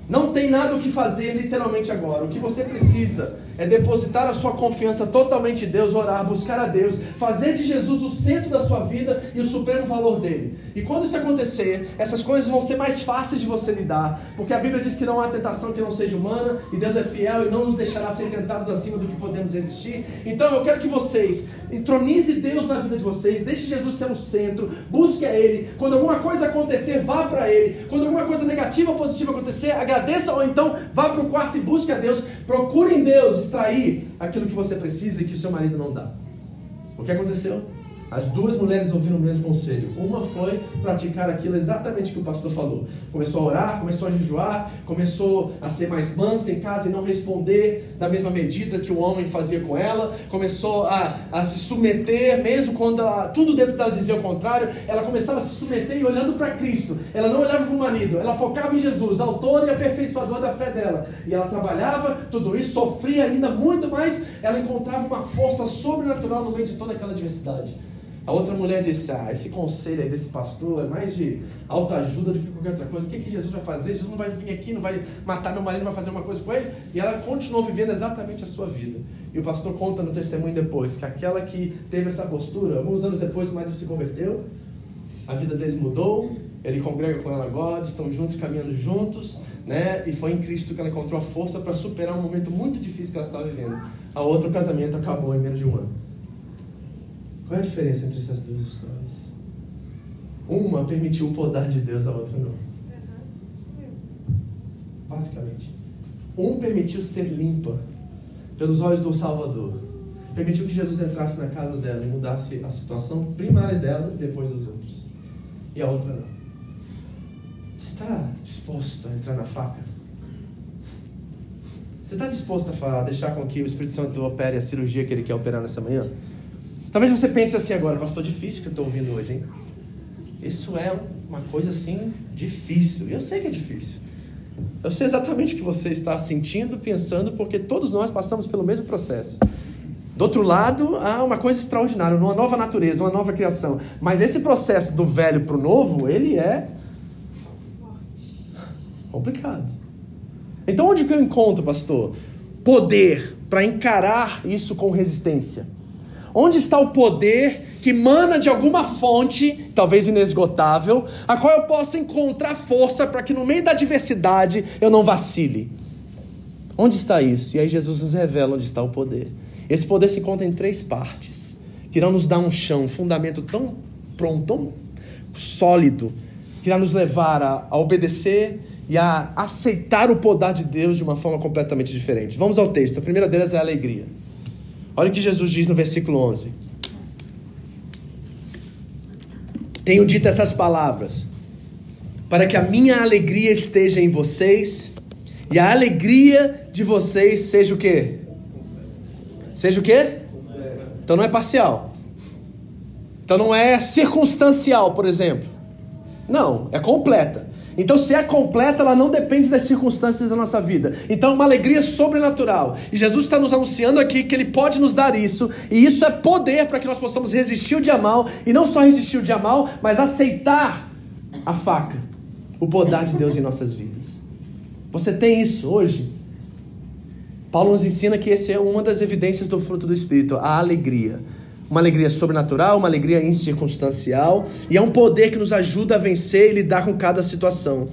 não tem nada o que fazer literalmente agora. O que você precisa é depositar a sua confiança totalmente em Deus, orar, buscar a Deus, fazer de Jesus o centro da sua vida e o supremo valor dele. E quando isso acontecer, essas coisas vão ser mais fáceis de você lidar, porque a Bíblia diz que não há tentação que não seja humana, e Deus é fiel e não nos deixará ser tentados acima do que podemos resistir. Então eu quero que vocês entronize Deus na vida de vocês, deixe Jesus ser o centro, busque a Ele. Quando alguma coisa acontecer, vá para Ele. Quando alguma coisa negativa ou positiva acontecer, agradeça ou então vá para o quarto e busque a Deus. Procure em Deus extrair aquilo que você precisa e que o seu marido não dá. O que aconteceu? As duas mulheres ouviram o mesmo conselho. Uma foi praticar aquilo exatamente que o pastor falou. Começou a orar, começou a jejuar, começou a ser mais mansa em casa e não responder da mesma medida que o homem fazia com ela. Começou a, a se submeter, mesmo quando ela, tudo dentro dela dizia o contrário. Ela começava a se submeter e olhando para Cristo. Ela não olhava para o marido, ela focava em Jesus, autor e aperfeiçoador da fé dela. E ela trabalhava tudo isso, sofria ainda muito mais. Ela encontrava uma força sobrenatural no meio de toda aquela adversidade. A outra mulher disse: Ah, esse conselho aí desse pastor é mais de autoajuda do que qualquer outra coisa. O que, que Jesus vai fazer? Jesus não vai vir aqui, não vai matar meu marido, não vai fazer uma coisa com ele. E ela continuou vivendo exatamente a sua vida. E o pastor conta no testemunho depois que aquela que teve essa postura, alguns anos depois o marido se converteu, a vida deles mudou, ele congrega com ela agora, estão juntos, caminhando juntos, né? E foi em Cristo que ela encontrou a força para superar um momento muito difícil que ela estava vivendo. A outro casamento acabou em menos de um ano. Qual é a diferença entre essas duas histórias? Uma permitiu o podar de Deus, a outra não. Basicamente. Um permitiu ser limpa pelos olhos do Salvador. Permitiu que Jesus entrasse na casa dela e mudasse a situação primária dela e depois dos outros. E a outra não. Você está disposto a entrar na faca? Você está disposto a deixar com que o Espírito Santo opere a cirurgia que ele quer operar nessa manhã? Talvez você pense assim agora, pastor, difícil que eu estou ouvindo hoje, hein? Isso é uma coisa assim difícil. Eu sei que é difícil. Eu sei exatamente o que você está sentindo, pensando, porque todos nós passamos pelo mesmo processo. Do outro lado, há uma coisa extraordinária, uma nova natureza, uma nova criação. Mas esse processo do velho para o novo, ele é complicado. Então, onde que eu encontro, pastor? Poder para encarar isso com resistência? Onde está o poder que mana de alguma fonte, talvez inesgotável, a qual eu possa encontrar força para que no meio da adversidade eu não vacile? Onde está isso? E aí Jesus nos revela onde está o poder. Esse poder se encontra em três partes, que irão nos dar um chão, um fundamento tão pronto, tão sólido, que irá nos levar a, a obedecer e a aceitar o poder de Deus de uma forma completamente diferente. Vamos ao texto. A primeira delas é a alegria. Olha o que Jesus diz no versículo 11. Tenho dito essas palavras para que a minha alegria esteja em vocês e a alegria de vocês seja o quê? Seja o quê? Então não é parcial. Então não é circunstancial, por exemplo. Não, é completa. Então, se é completa, ela não depende das circunstâncias da nossa vida. Então, é uma alegria sobrenatural. E Jesus está nos anunciando aqui que Ele pode nos dar isso. E isso é poder para que nós possamos resistir o dia mal. E não só resistir o dia mal, mas aceitar a faca, o poder de Deus em nossas vidas. Você tem isso hoje? Paulo nos ensina que essa é uma das evidências do fruto do Espírito, a alegria uma alegria sobrenatural, uma alegria incircunstancial, e é um poder que nos ajuda a vencer e lidar com cada situação.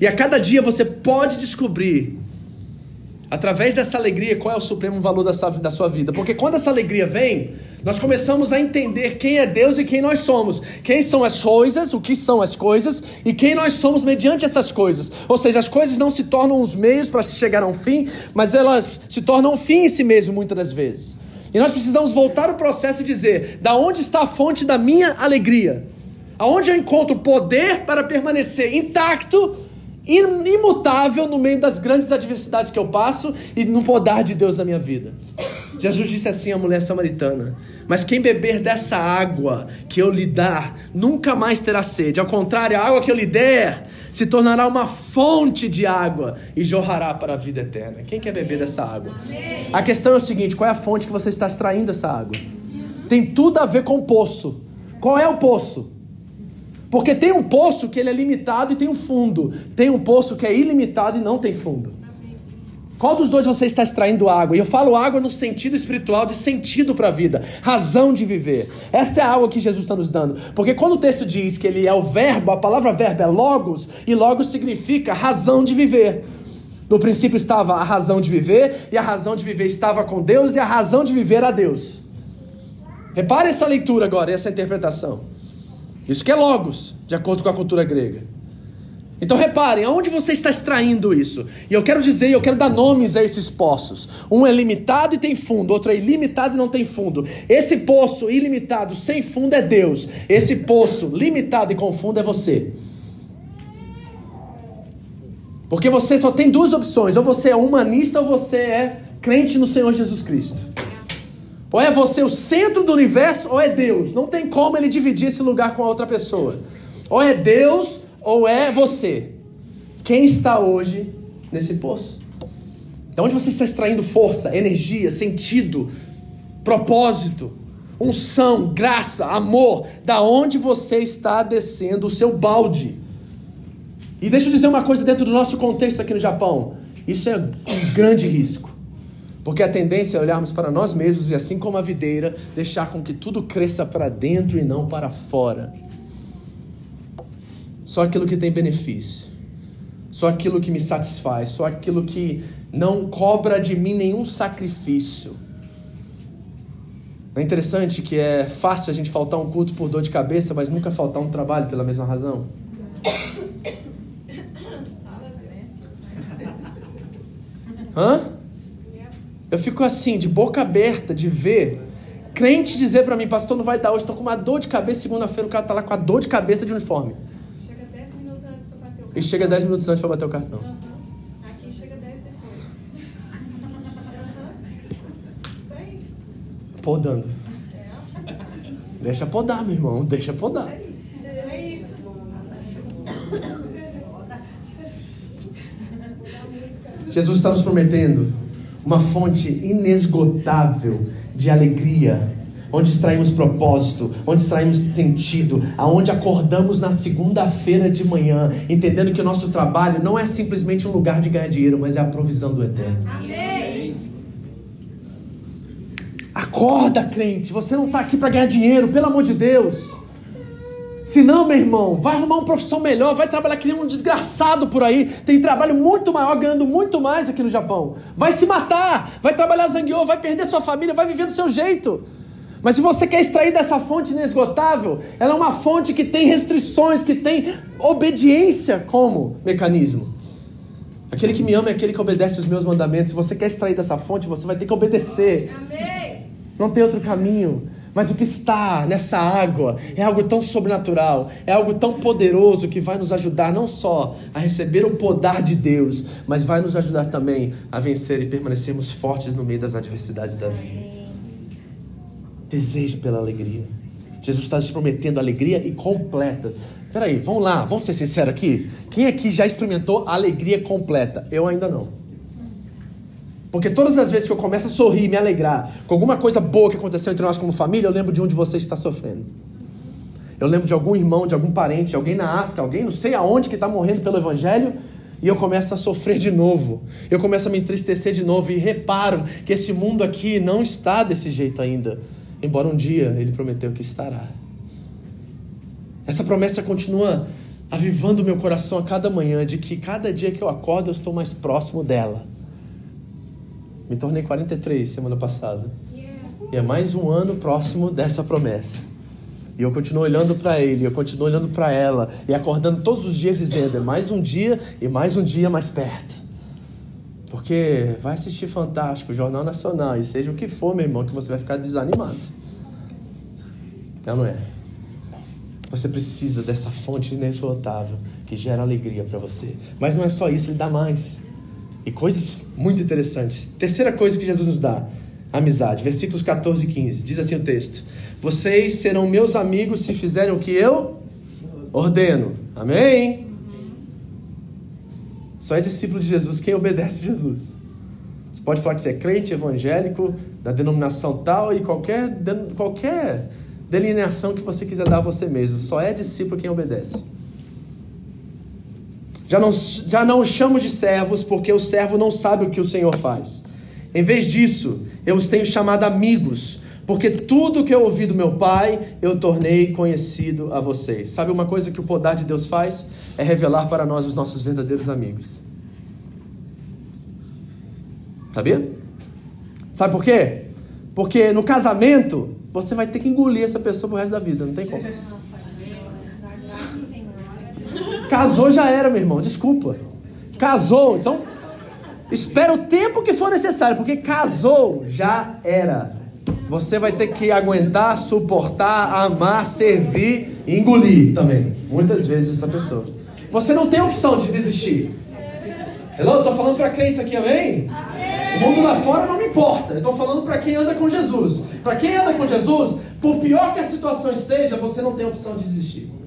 E a cada dia você pode descobrir, através dessa alegria, qual é o supremo valor da sua, da sua vida. Porque quando essa alegria vem, nós começamos a entender quem é Deus e quem nós somos. Quem são as coisas, o que são as coisas, e quem nós somos mediante essas coisas. Ou seja, as coisas não se tornam os meios para chegar a um fim, mas elas se tornam um fim em si mesmo, muitas das vezes. E nós precisamos voltar o processo e dizer: da onde está a fonte da minha alegria? Aonde eu encontro poder para permanecer intacto, imutável no meio das grandes adversidades que eu passo e no poder de Deus na minha vida. Jesus disse assim à mulher samaritana: Mas quem beber dessa água que eu lhe dar, nunca mais terá sede. Ao contrário, a água que eu lhe der se tornará uma fonte de água e jorrará para a vida eterna. Quem quer beber dessa água? A questão é o seguinte: qual é a fonte que você está extraindo essa água? Tem tudo a ver com o poço. Qual é o poço? Porque tem um poço que ele é limitado e tem um fundo. Tem um poço que é ilimitado e não tem fundo. Qual dos dois você está extraindo água? E eu falo água no sentido espiritual, de sentido para a vida, razão de viver. Esta é a água que Jesus está nos dando. Porque quando o texto diz que ele é o verbo, a palavra verbo é logos, e logos significa razão de viver. No princípio estava a razão de viver, e a razão de viver estava com Deus, e a razão de viver a Deus. Repare essa leitura agora, essa interpretação. Isso que é logos, de acordo com a cultura grega. Então reparem, aonde você está extraindo isso? E eu quero dizer, eu quero dar nomes a esses poços. Um é limitado e tem fundo, outro é ilimitado e não tem fundo. Esse poço ilimitado sem fundo é Deus. Esse poço limitado e com fundo é você. Porque você só tem duas opções: ou você é humanista ou você é crente no Senhor Jesus Cristo. Ou é você o centro do universo ou é Deus. Não tem como ele dividir esse lugar com a outra pessoa. Ou é Deus ou é você? Quem está hoje nesse poço? De onde você está extraindo força, energia, sentido, propósito, unção, graça, amor? Da onde você está descendo o seu balde? E deixa eu dizer uma coisa dentro do nosso contexto aqui no Japão. Isso é um grande risco. Porque a tendência é olharmos para nós mesmos e, assim como a videira, deixar com que tudo cresça para dentro e não para fora. Só aquilo que tem benefício. Só aquilo que me satisfaz. Só aquilo que não cobra de mim nenhum sacrifício. É interessante que é fácil a gente faltar um culto por dor de cabeça, mas nunca faltar um trabalho pela mesma razão? Hã? Eu fico assim, de boca aberta, de ver crente dizer para mim, pastor, não vai dar hoje, estou com uma dor de cabeça. Segunda-feira o cara está lá com a dor de cabeça de uniforme. E chega 10 minutos antes para bater o cartão. Uhum. Aqui chega 10 depois. Isso aí. Podando. É. Deixa podar, meu irmão. Deixa podar. Jesus está nos prometendo uma fonte inesgotável de alegria onde extraímos propósito, onde extraímos sentido, aonde acordamos na segunda-feira de manhã, entendendo que o nosso trabalho não é simplesmente um lugar de ganhar dinheiro, mas é a provisão do eterno. Amém. Acorda, crente. Você não está aqui para ganhar dinheiro, pelo amor de Deus. Se não, meu irmão, vai arrumar uma profissão melhor, vai trabalhar que nem um desgraçado por aí. Tem trabalho muito maior, ganhando muito mais aqui no Japão. Vai se matar, vai trabalhar zangueô, vai perder sua família, vai viver do seu jeito. Mas se você quer extrair dessa fonte inesgotável, ela é uma fonte que tem restrições, que tem obediência como mecanismo. Aquele que me ama é aquele que obedece os meus mandamentos. Se você quer extrair dessa fonte, você vai ter que obedecer. Amém. Não tem outro caminho. Mas o que está nessa água é algo tão sobrenatural, é algo tão poderoso que vai nos ajudar não só a receber o poder de Deus, mas vai nos ajudar também a vencer e permanecermos fortes no meio das adversidades da vida. Deseje pela alegria. Jesus está te prometendo alegria e completa. Peraí, vamos lá, vamos ser sinceros aqui. Quem aqui já experimentou a alegria completa? Eu ainda não. Porque todas as vezes que eu começo a sorrir, me alegrar com alguma coisa boa que aconteceu entre nós como família, eu lembro de um de vocês está sofrendo. Eu lembro de algum irmão, de algum parente, alguém na África, alguém não sei aonde que está morrendo pelo Evangelho, e eu começo a sofrer de novo. Eu começo a me entristecer de novo e reparo que esse mundo aqui não está desse jeito ainda embora um dia ele prometeu que estará. Essa promessa continua avivando meu coração a cada manhã, de que cada dia que eu acordo eu estou mais próximo dela. Me tornei 43 semana passada. E é mais um ano próximo dessa promessa. E eu continuo olhando para ele, eu continuo olhando para ela, e acordando todos os dias dizendo: é mais um dia e mais um dia mais perto. Porque vai assistir Fantástico, Jornal Nacional, e seja o que for, meu irmão, que você vai ficar desanimado. É não é? Você precisa dessa fonte inesgotável que gera alegria para você. Mas não é só isso, ele dá mais. E coisas muito interessantes. Terceira coisa que Jesus nos dá: amizade. Versículos 14 e 15. Diz assim o texto: Vocês serão meus amigos se fizerem o que eu ordeno. Amém? Só é discípulo de Jesus quem obedece a Jesus. Você pode falar que você é crente evangélico, da denominação tal, e qualquer, qualquer delineação que você quiser dar a você mesmo. Só é discípulo quem obedece. Já não, já não os chamo de servos, porque o servo não sabe o que o Senhor faz. Em vez disso, eu os tenho chamado amigos, porque tudo que eu ouvi do meu Pai, eu tornei conhecido a vocês. Sabe uma coisa que o poder de Deus faz? É revelar para nós os nossos verdadeiros amigos. Sabia? Sabe por quê? Porque no casamento, você vai ter que engolir essa pessoa pro resto da vida, não tem como. Casou já era, meu irmão, desculpa. Casou, então espera o tempo que for necessário, porque casou já era. Você vai ter que aguentar, suportar, amar, servir e engolir também. Muitas vezes essa pessoa. Você não tem opção de desistir. Hello, estou falando para crentes aqui, amém? amém? O mundo lá fora não me importa. Eu estou falando para quem anda com Jesus. Para quem anda com Jesus, por pior que a situação esteja, você não tem opção de desistir.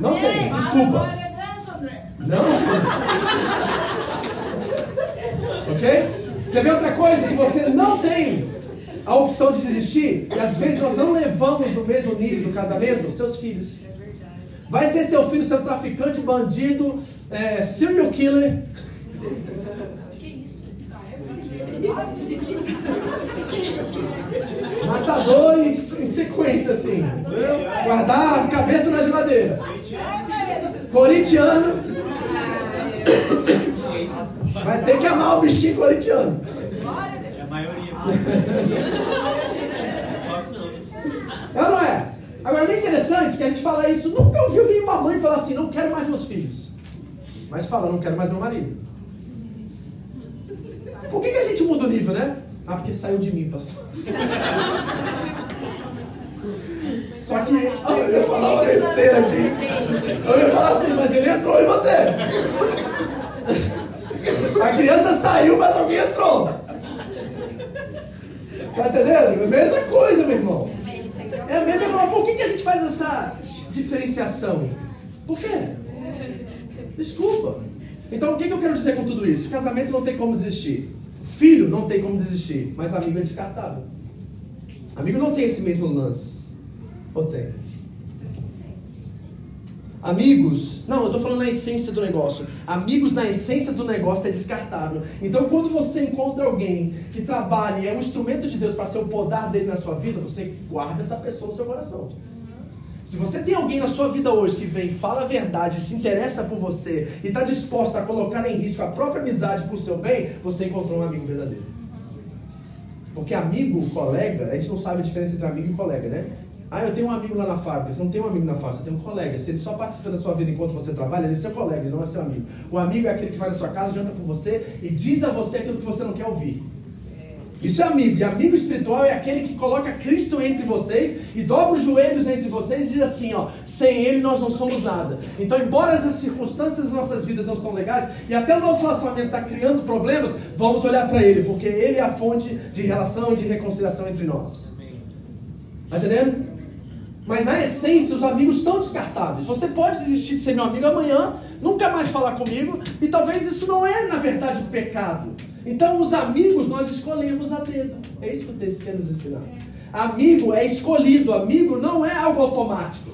Não tem, desculpa. Não. ok? Quer ver outra coisa que você não tem a opção de desistir? E às vezes nós não levamos no mesmo nível do casamento seus filhos. Vai ser seu filho sendo traficante, bandido, é, serial killer. Matador em, sequência, assim. Guardar a cabeça na geladeira. Corintiano. Vai ter que amar o bichinho corintiano. É a maioria. É ou não é? Agora, é interessante que a gente fala isso, nunca ouviu nenhuma mãe falar assim, não quero mais meus filhos. Mas fala, não quero mais meu marido. Por que, que a gente muda o nível, né? Ah, porque saiu de mim, pastor. Só que eu ia falar uma besteira aqui. Eu ia falar assim, mas ele entrou em você. A criança saiu, mas alguém entrou. Tá entendendo? É a mesma coisa, meu irmão. É a mesma coisa. Por que, que a gente faz essa diferenciação? Por quê? Desculpa. Então, o que, que eu quero dizer com tudo isso? Casamento não tem como desistir. Filho não tem como desistir. Mas amigo é descartável. Amigo não tem esse mesmo lance. Ou tem? Amigos, não, eu estou falando na essência do negócio. Amigos na essência do negócio é descartável. Então, quando você encontra alguém que trabalha e é um instrumento de Deus para ser o podar dele na sua vida, você guarda essa pessoa no seu coração. Se você tem alguém na sua vida hoje que vem, fala a verdade, se interessa por você e está disposto a colocar em risco a própria amizade por seu bem, você encontrou um amigo verdadeiro. Porque amigo, colega, a gente não sabe a diferença entre amigo e colega, né? Ah, eu tenho um amigo lá na fábrica. Você não tem um amigo na fábrica, você tem um colega. Se ele só participa da sua vida enquanto você trabalha, ele é seu colega, ele não é seu amigo. O amigo é aquele que vai na sua casa, janta com você e diz a você aquilo que você não quer ouvir. Isso é amigo. E amigo espiritual é aquele que coloca Cristo entre vocês e dobra os joelhos entre vocês e diz assim, ó, sem ele nós não somos nada. Então, embora as circunstâncias das nossas vidas não estão legais e até o nosso relacionamento está criando problemas, vamos olhar para ele, porque ele é a fonte de relação e de reconciliação entre nós. Está entendendo? Mas na essência, os amigos são descartáveis. Você pode desistir de ser meu amigo amanhã, nunca mais falar comigo, e talvez isso não é, na verdade, pecado. Então, os amigos nós escolhemos a dedo. É isso que o texto quer nos ensinar. Amigo é escolhido, amigo não é algo automático.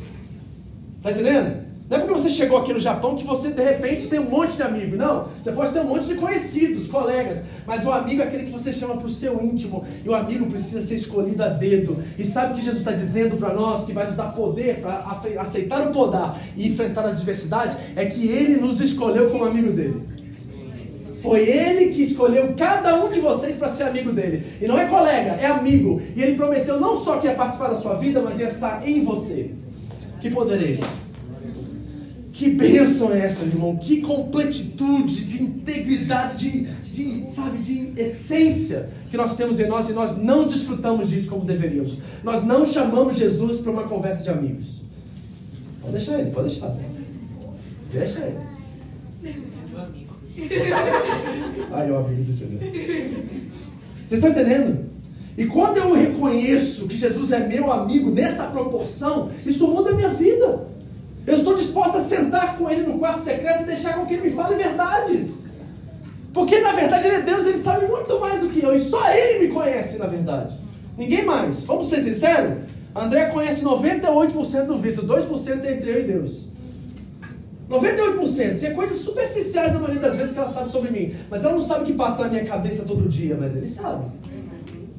Está entendendo? Não é porque você chegou aqui no Japão que você de repente tem um monte de amigos. Não, você pode ter um monte de conhecidos, colegas. Mas o amigo é aquele que você chama para o seu íntimo. E o amigo precisa ser escolhido a dedo. E sabe o que Jesus está dizendo para nós, que vai nos dar poder para aceitar o podar e enfrentar as diversidades? É que ele nos escolheu como amigo dele. Foi ele que escolheu cada um de vocês para ser amigo dele. E não é colega, é amigo. E ele prometeu não só que ia participar da sua vida, mas ia estar em você. Que poder é esse? Que bênção é essa, irmão? Que completitude de integridade, de, de, sabe, de essência que nós temos em nós e nós não desfrutamos disso como deveríamos. Nós não chamamos Jesus para uma conversa de amigos. Pode deixar ele, pode deixar. Deixa ele. Ai, o amigo do Senhor. Vocês estão entendendo? E quando eu reconheço que Jesus é meu amigo nessa proporção, isso muda a minha vida. Eu estou disposto a sentar com ele no quarto secreto e deixar com que ele me fale verdades. Porque na verdade ele é Deus, ele sabe muito mais do que eu. E só ele me conhece, na verdade. Ninguém mais. Vamos ser sinceros? André conhece 98% do Vitor, 2% entre eu e Deus. 98%. Isso é coisas superficiais na maioria das vezes que ela sabe sobre mim. Mas ela não sabe o que passa na minha cabeça todo dia, mas ele sabe.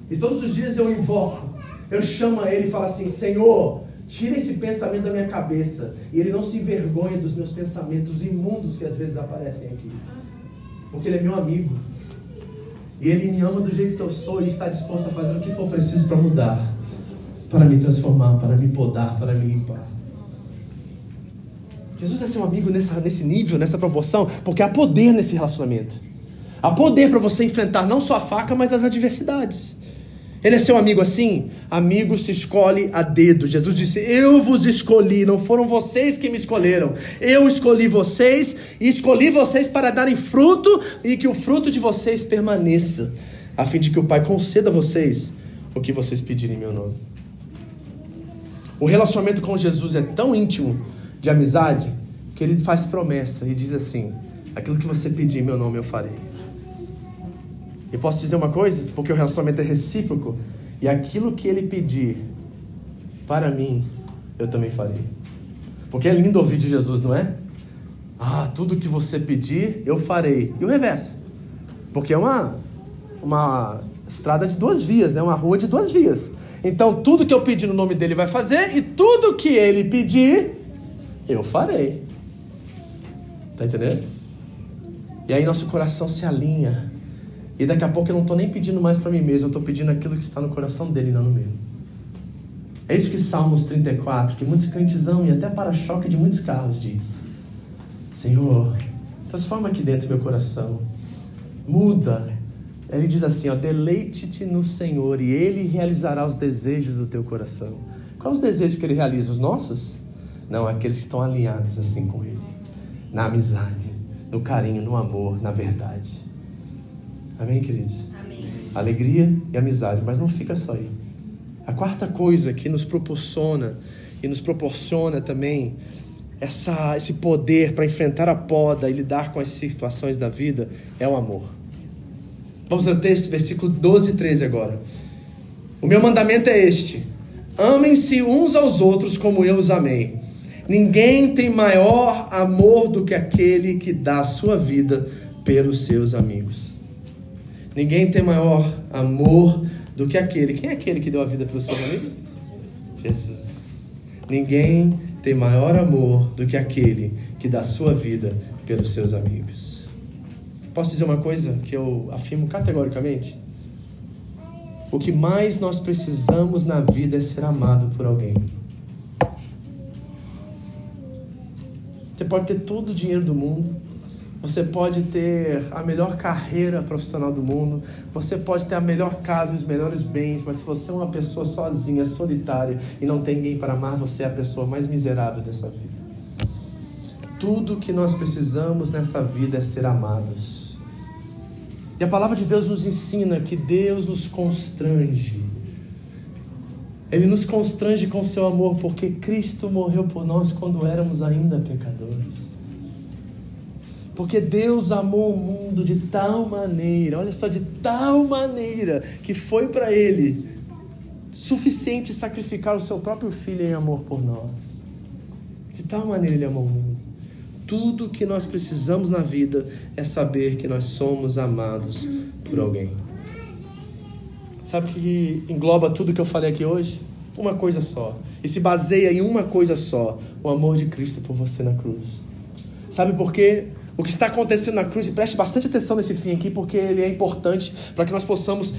E todos os dias eu invoco, eu chamo a ele e falo assim: Senhor, Tira esse pensamento da minha cabeça. E ele não se envergonha dos meus pensamentos imundos que às vezes aparecem aqui. Porque ele é meu amigo. E ele me ama do jeito que eu sou e está disposto a fazer o que for preciso para mudar, para me transformar, para me podar, para me limpar. Jesus é seu amigo nessa, nesse nível, nessa proporção, porque há poder nesse relacionamento. Há poder para você enfrentar não só a faca, mas as adversidades. Ele é seu amigo assim? Amigo se escolhe a dedo. Jesus disse: Eu vos escolhi, não foram vocês que me escolheram. Eu escolhi vocês e escolhi vocês para darem fruto e que o fruto de vocês permaneça, a fim de que o Pai conceda a vocês o que vocês pedirem em meu nome. O relacionamento com Jesus é tão íntimo de amizade que ele faz promessa e diz assim: Aquilo que você pedir em meu nome eu farei. E posso dizer uma coisa? Porque o relacionamento é recíproco. E aquilo que ele pedir para mim, eu também farei. Porque é lindo ouvir de Jesus, não é? Ah, tudo que você pedir, eu farei. E o reverso. Porque é uma, uma estrada de duas vias, né? uma rua de duas vias. Então, tudo que eu pedir no nome dele vai fazer, e tudo que ele pedir, eu farei. Tá entendendo? E aí nosso coração se alinha e daqui a pouco eu não estou nem pedindo mais para mim mesmo, eu estou pedindo aquilo que está no coração dele, não no meu. É isso que Salmos 34, que muitos crentes amam e até para-choque de muitos carros diz. Senhor, transforma aqui dentro meu coração. Muda. Ele diz assim, ó, deleite-te no Senhor e Ele realizará os desejos do teu coração. Quais os desejos que Ele realiza? Os nossos? Não, aqueles que estão alinhados assim com Ele. Na amizade, no carinho, no amor, na verdade. Amém, queridos? Amém. Alegria e amizade, mas não fica só aí. A quarta coisa que nos proporciona e nos proporciona também essa, esse poder para enfrentar a poda e lidar com as situações da vida é o amor. Vamos ler o texto, versículo 12 e 13 agora. O meu mandamento é este: amem-se uns aos outros como eu os amei. Ninguém tem maior amor do que aquele que dá a sua vida pelos seus amigos. Ninguém tem maior amor do que aquele. Quem é aquele que deu a vida pelos seus amigos? Jesus. Ninguém tem maior amor do que aquele que dá a sua vida pelos seus amigos. Posso dizer uma coisa que eu afirmo categoricamente? O que mais nós precisamos na vida é ser amado por alguém. Você pode ter todo o dinheiro do mundo, você pode ter a melhor carreira profissional do mundo, você pode ter a melhor casa e os melhores bens, mas se você é uma pessoa sozinha, solitária e não tem ninguém para amar, você é a pessoa mais miserável dessa vida. Tudo que nós precisamos nessa vida é ser amados. E a palavra de Deus nos ensina que Deus nos constrange. Ele nos constrange com seu amor porque Cristo morreu por nós quando éramos ainda pecadores. Porque Deus amou o mundo de tal maneira, olha só, de tal maneira, que foi para Ele suficiente sacrificar o seu próprio filho em amor por nós. De tal maneira Ele amou o mundo. Tudo que nós precisamos na vida é saber que nós somos amados por alguém. Sabe o que engloba tudo que eu falei aqui hoje? Uma coisa só. E se baseia em uma coisa só: o amor de Cristo por você na cruz. Sabe por quê? O que está acontecendo na cruz, e preste bastante atenção nesse fim aqui, porque ele é importante para que nós possamos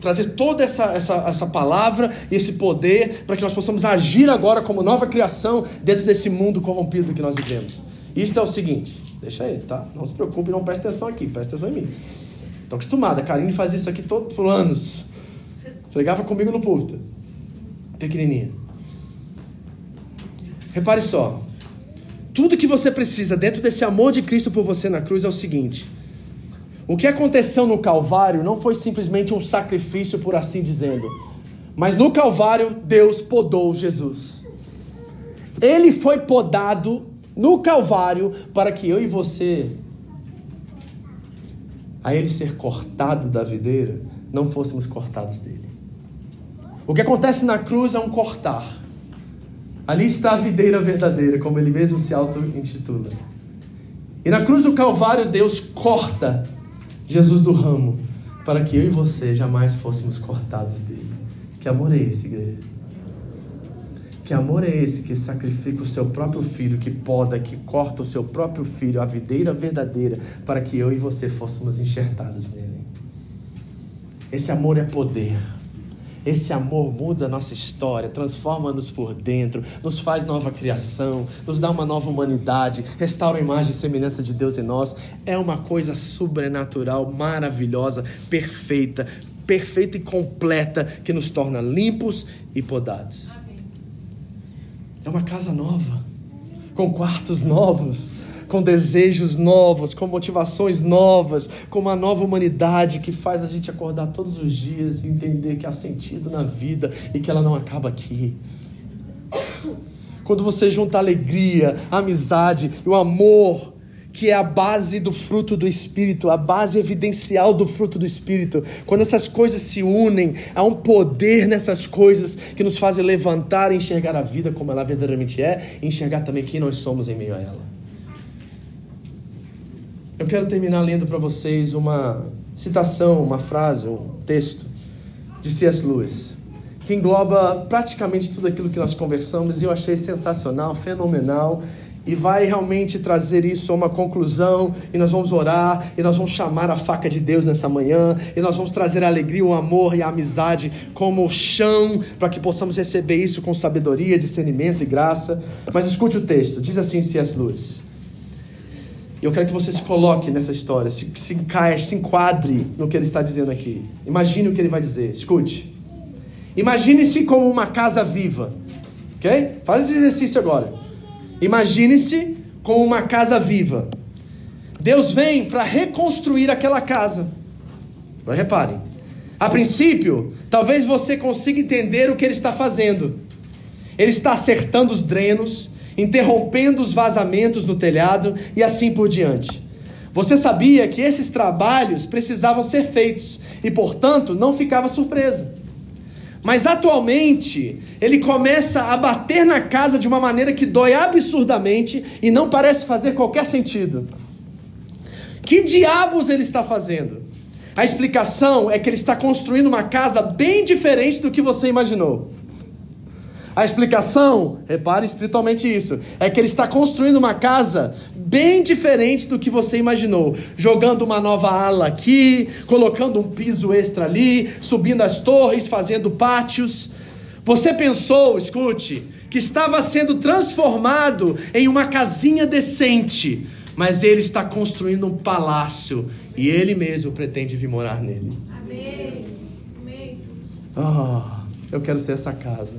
trazer toda essa, essa, essa palavra e esse poder, para que nós possamos agir agora como nova criação dentro desse mundo corrompido que nós vivemos. Isto é o seguinte, deixa ele, tá? Não se preocupe, não preste atenção aqui, preste atenção em mim. Estou acostumado, a Karine fazia isso aqui todo por anos. Pregava comigo no púlpito, pequenininha. Repare só, tudo que você precisa dentro desse amor de Cristo por você na cruz é o seguinte: o que aconteceu no Calvário não foi simplesmente um sacrifício, por assim dizendo, mas no Calvário Deus podou Jesus. Ele foi podado no Calvário para que eu e você, a ele ser cortado da videira, não fôssemos cortados dele. O que acontece na cruz é um cortar. Ali está a videira verdadeira, como ele mesmo se auto-intitula. E na cruz do Calvário, Deus corta Jesus do ramo, para que eu e você jamais fôssemos cortados dele. Que amor é esse, igreja? Que amor é esse que sacrifica o seu próprio filho, que poda, que corta o seu próprio filho, a videira verdadeira, para que eu e você fôssemos enxertados nele? Esse amor é poder. Esse amor muda a nossa história, transforma-nos por dentro, nos faz nova criação, nos dá uma nova humanidade, restaura a imagem e semelhança de Deus em nós. É uma coisa sobrenatural, maravilhosa, perfeita, perfeita e completa que nos torna limpos e podados. É uma casa nova, com quartos novos com desejos novos, com motivações novas, com uma nova humanidade que faz a gente acordar todos os dias e entender que há sentido na vida e que ela não acaba aqui. Quando você junta a alegria, a amizade e o amor, que é a base do fruto do Espírito, a base evidencial do fruto do Espírito. Quando essas coisas se unem, há um poder nessas coisas que nos fazem levantar e enxergar a vida como ela verdadeiramente é, e enxergar também quem nós somos em meio a ela. Eu quero terminar lendo para vocês uma citação, uma frase, um texto de C.S. Lewis, que engloba praticamente tudo aquilo que nós conversamos e eu achei sensacional, fenomenal e vai realmente trazer isso a uma conclusão, e nós vamos orar, e nós vamos chamar a faca de Deus nessa manhã, e nós vamos trazer a alegria, o amor e a amizade como chão, para que possamos receber isso com sabedoria, discernimento e graça. Mas escute o texto, diz assim C.S. Lewis. E eu quero que você se coloque nessa história, se, se encaixe, se enquadre no que ele está dizendo aqui. Imagine o que ele vai dizer. Escute. Imagine-se como uma casa viva. Ok? Faz esse exercício agora. Imagine-se como uma casa viva. Deus vem para reconstruir aquela casa. Agora reparem. A princípio, talvez você consiga entender o que ele está fazendo. Ele está acertando os drenos, interrompendo os vazamentos no telhado e assim por diante. Você sabia que esses trabalhos precisavam ser feitos e, portanto, não ficava surpreso. Mas atualmente, ele começa a bater na casa de uma maneira que dói absurdamente e não parece fazer qualquer sentido. Que diabos ele está fazendo? A explicação é que ele está construindo uma casa bem diferente do que você imaginou. A explicação, repare espiritualmente isso, é que ele está construindo uma casa bem diferente do que você imaginou. Jogando uma nova ala aqui, colocando um piso extra ali, subindo as torres, fazendo pátios. Você pensou, escute, que estava sendo transformado em uma casinha decente, mas ele está construindo um palácio e ele mesmo pretende vir morar nele. Amém. Amém. Oh, eu quero ser essa casa.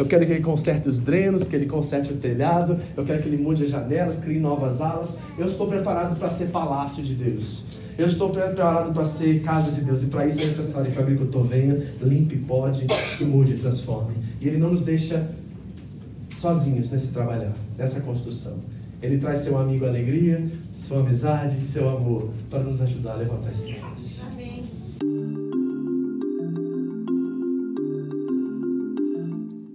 Eu quero que ele conserte os drenos, que ele conserte o telhado. Eu quero que ele mude as janelas, crie novas alas. Eu estou preparado para ser palácio de Deus. Eu estou preparado para ser casa de Deus. E para isso é necessário que o agricultor venha, limpe, pode, e mude, transforme. E ele não nos deixa sozinhos nesse trabalhar, nessa construção. Ele traz seu amigo alegria, sua amizade, seu amor, para nos ajudar a levantar esse palácio. Amém.